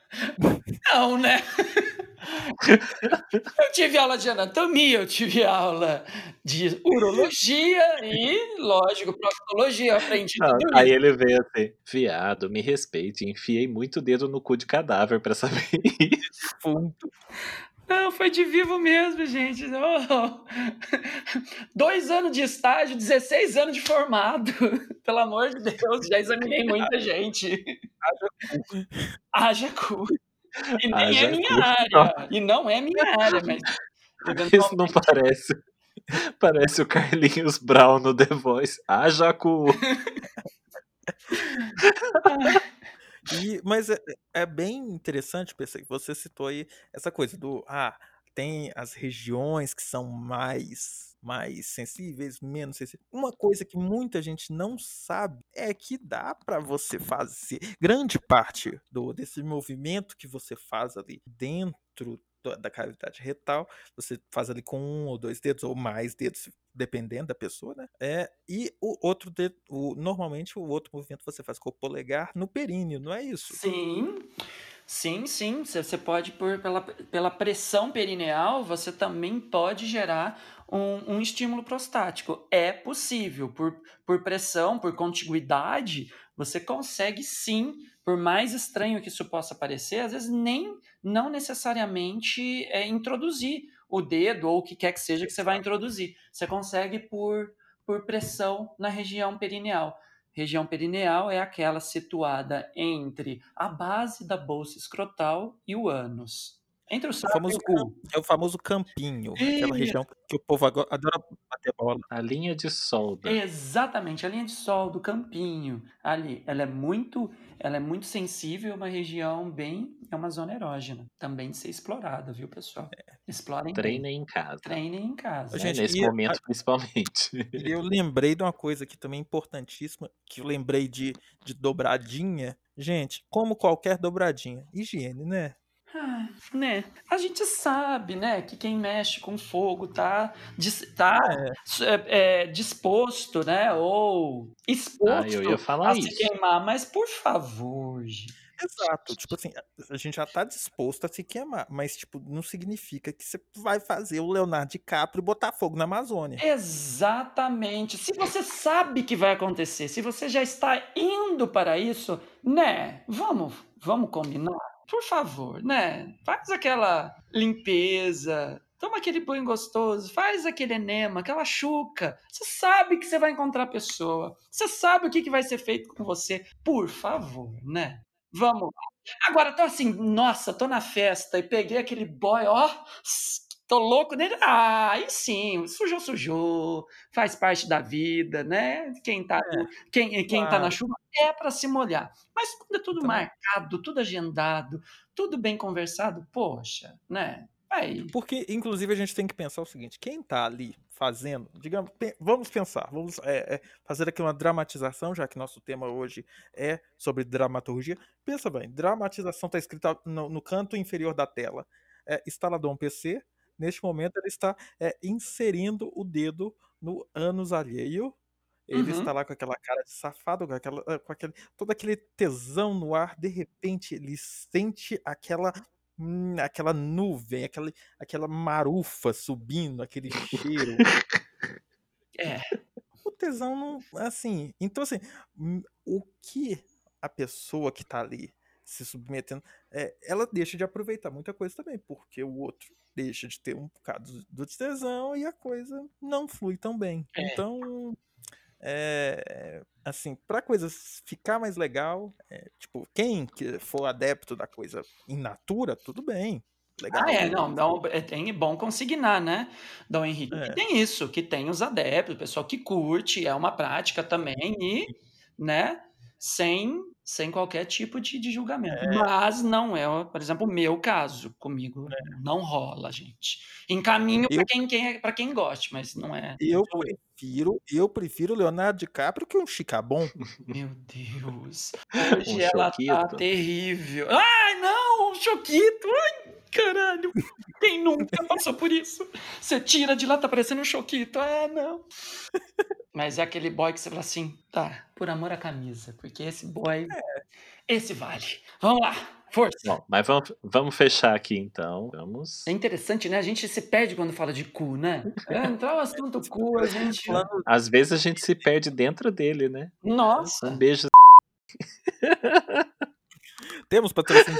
não, né? Eu tive aula de anatomia, eu tive aula de urologia e, lógico, proctologia. Eu aprendi Não, tudo aí ele veio assim, viado, me respeite, enfiei muito dedo no cu de cadáver pra saber isso. Fundo. Não, foi de vivo mesmo, gente. Oh. Dois anos de estágio, 16 anos de formado. Pelo amor de Deus, já examinei muita gente. Haja cu. E nem Haja é minha cu. área. E não é minha área, mas. Isso não parece. Parece o Carlinhos Brown no The Voice. Ah, Jacu! E, mas é, é bem interessante, pensei que você citou aí essa coisa do ah, tem as regiões que são mais mais sensíveis, menos sensíveis. Uma coisa que muita gente não sabe é que dá para você fazer grande parte do desse movimento que você faz ali dentro da- da cavidade retal, você faz ali com um ou dois dedos ou mais dedos, dependendo da pessoa, né? É, e o outro dedo, o- normalmente o outro movimento você faz com o polegar no períneo, não é isso? Sim, sim, sim. Você você pode, por, pela, pela pressão perineal, você também pode gerar um, um estímulo prostático. É possível. Por, por pressão, por contiguidade, você consegue sim, por mais estranho que isso possa parecer, às vezes nem, não necessariamente é, introduzir o dedo ou o que quer que seja que você vai introduzir. Você consegue por, por pressão na região perineal. Região perineal é aquela situada entre a base da bolsa escrotal e o ânus. Entre o O saco e famoso, o cão. o- é o famoso campinho, aquela região que o povo agora adora bater bola. A linha de solda. Exatamente, a linha de sol do campinho ali, ela é muito, ela é muito sensível, uma região bem, é uma zona erógena, também de ser explorada, viu, pessoal? Explorem bem, Treinem em casa. treinem em casa. Né? gente, Nesse e a- momento, principalmente. E eu lembrei de uma coisa aqui também importantíssima, que eu lembrei de, de dobradinha. Gente, como qualquer dobradinha, higiene, né? Ah, né? A gente sabe, né, que quem mexe com fogo tá, dis- tá é, é, disposto, né, ou Ah, eu exposto ia falar a se isso. queimar, mas por favor, gente. Exato, tipo assim, a gente já tá disposto a se queimar, mas tipo, não significa que você vai fazer o Leonardo DiCaprio botar fogo na Amazônia. Exatamente. Se você sabe que vai acontecer, se você já está indo para isso, né? Vamos, vamos combinar. Por favor, né? Faz aquela limpeza, toma aquele banho gostoso, faz aquele enema, aquela chuca. Você sabe que você vai encontrar a pessoa. Você sabe o que, que vai ser feito com você. Por favor, né? Vamos lá. Agora, tô assim, nossa, tô na festa e peguei aquele boy, ó, tô louco nele. Ah, aí sim, sujou, sujou, faz parte da vida, né? Quem tá, É, quem, quem tá na chuva é para se molhar. Mas quando é tudo marcado, tudo agendado, tudo bem conversado, poxa, né? Aí. Porque, inclusive, a gente tem que pensar o seguinte: quem tá ali fazendo, digamos, vamos pensar, vamos é, é, fazer aqui uma dramatização, já que nosso tema hoje é sobre dramaturgia. Pensa bem, dramatização está escrita no, no canto inferior da tela. É, instalador um PC, neste momento ele está é, inserindo o dedo no ânus alheio. Ele Uhum. está lá com aquela cara de safado, com, aquela, eh, com aquele, todo aquele tesão no ar. De repente, ele sente aquela, hum, aquela nuvem, aquela, aquela marufa subindo, aquele cheiro. É. O tesão não. Assim. Então, assim, hum, o que a pessoa que tá ali se submetendo, é, ela deixa de aproveitar muita coisa também, porque o outro deixa de ter um bocado do tesão e a coisa não flui tão bem. É. Então, é, assim, pra coisa ficar mais legal, é, tipo, quem que for adepto da coisa in natura, tudo bem. Legal. Ah, é, não, não, é, tem bom consignar, né, Dom Henrique? É. Que tem isso, que tem os adeptos, o pessoal que curte, é uma prática também, e, né, sem, sem qualquer tipo de, de julgamento. Mas não é, por exemplo, o meu caso, comigo não rola, gente. Encaminho Eu- para quem, quem, pra quem goste, mas não é. Eu sou eu. prefiro, eu prefiro Leonardo DiCaprio que um Chicabon. Meu Deus. Hoje Um ela tá choquito. terrível. Ai, não, um choquito. Ai, caralho. Quem nunca passou por isso? Você tira de lá, tá parecendo um choquito. Ah, não. Mas é aquele boy que você fala assim, tá, por amor à camisa, porque esse boy, esse vale. Vamos lá, força. Bom, mas vamos, vamos fechar aqui então. Vamos. É interessante, né? A gente se perde quando fala de cu, né? É, Entrar o assunto cu, a gente. Falando- Às vezes a gente se perde dentro dele, né? Nossa. Um beijo. Temos patrocínio.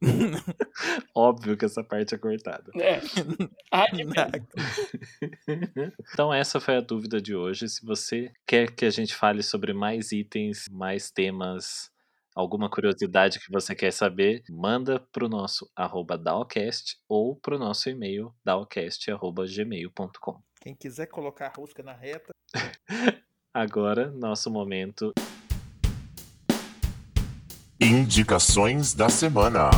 Óbvio que essa parte é cortada. É. Ai, pena. Então, essa foi a dúvida de hoje. Se você quer que a gente fale sobre mais itens, mais temas, alguma curiosidade que você quer saber, manda pro nosso arroba daocast ou pro nosso e-mail daocast.gmail.com. Quem quiser colocar a rosca na reta, Agora, nosso momento. Indicações da semana.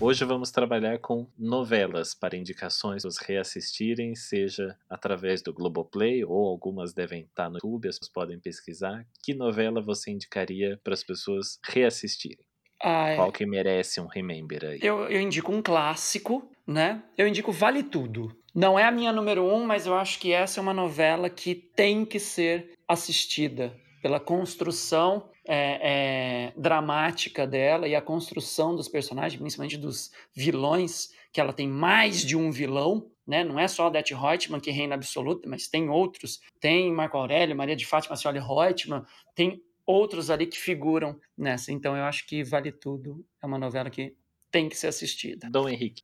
Hoje vamos trabalhar com novelas para indicações os reassistirem, seja através do Globoplay ou algumas devem estar no YouTube, as pessoas podem pesquisar. Que novela você indicaria para as pessoas reassistirem? Ai, Qual que merece um remember aí? Eu, eu indico um clássico, né? Eu indico Vale Tudo. Não é a minha número um, mas eu acho que essa é uma novela que tem que ser assistida pela construção é, é, dramática dela e a construção dos personagens, principalmente dos vilões, que ela tem mais de um vilão, né? Não é só a Odete Reutemann que reina absoluta, mas tem outros. Tem Marco Aurélio, Maria de Fátima, Cioli Reutemann, tem outros ali que figuram nessa. Então eu acho que Vale Tudo é uma novela que tem que ser assistida. Dom Henrique.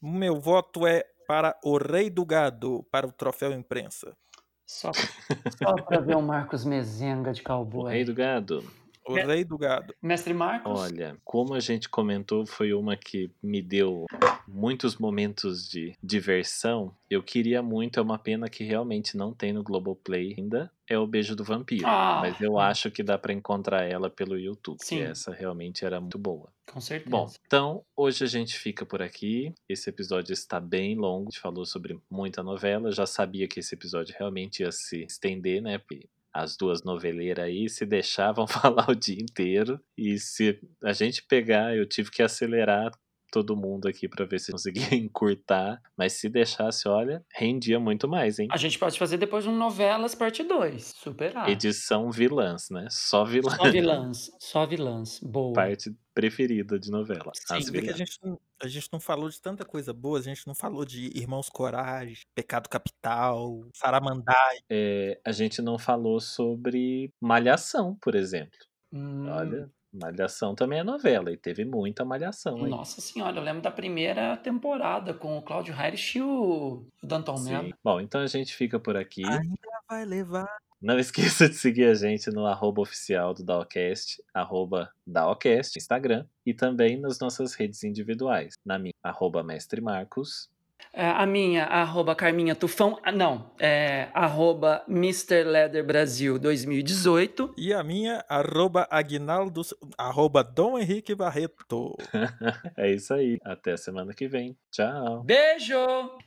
meu voto é para o Rei do Gado, para o troféu imprensa. Só, só para ver o Marcos Mezenga de O cowboy. Rei do Gado. O. Rei do Gado. Mestre Marcos? Olha, como a gente comentou, foi uma que me deu muitos momentos de diversão. Eu queria muito, é uma pena que realmente não tem no Globoplay ainda. É o Beijo do Vampiro. Ah. Mas eu acho que dá pra encontrar ela pelo YouTube. Sim. Essa realmente era muito boa. Com certeza. Bom, então hoje a gente fica por aqui. Esse episódio está bem longo. A gente falou sobre muita novela. Já sabia que esse episódio realmente ia se estender, né? Porque as duas noveleiras aí se deixavam falar o dia inteiro. E se a gente pegar, eu tive que acelerar todo mundo aqui pra ver se conseguia encurtar. Mas se deixasse, olha, rendia muito mais, hein? A gente pode fazer depois um novelas parte 2. Superar. Edição vilãs, né? Só vilãs. Só vilãs. Só vilãs. Boa. Parte preferida de novela. Sim, As a gente, não, a gente não falou de tanta coisa boa, a gente não falou de Irmãos Coragem, Pecado Capital, Saramandai. É, a gente não falou sobre Malhação, por exemplo. Hum, Olha, Malhação também é novela e teve muita Malhação aí. Nossa senhora, eu lembro da primeira temporada com o Cláudio Heirich e o Danton. Mello. Bom, então a gente fica por aqui. Ainda vai levar. Não esqueça de seguir a gente no arroba oficial do Daocast, arroba Daocast, Instagram, e também nas nossas redes individuais. Na minha, arroba Mestre Marcos. É, a minha, arroba Carminha Tufão. ah, Não, é arroba Mr. Leather Brasil 2018. E a minha, arroba Aguinaldo, arroba Dom Henrique Barreto. É isso aí. Até a semana que vem. Tchau. Beijo!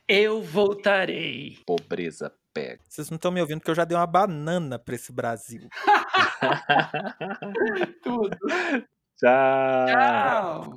Eu voltarei. Pobreza pega. Vocês não estão me ouvindo porque eu já dei uma banana pra esse Brasil. Tudo. Tchau. Tchau!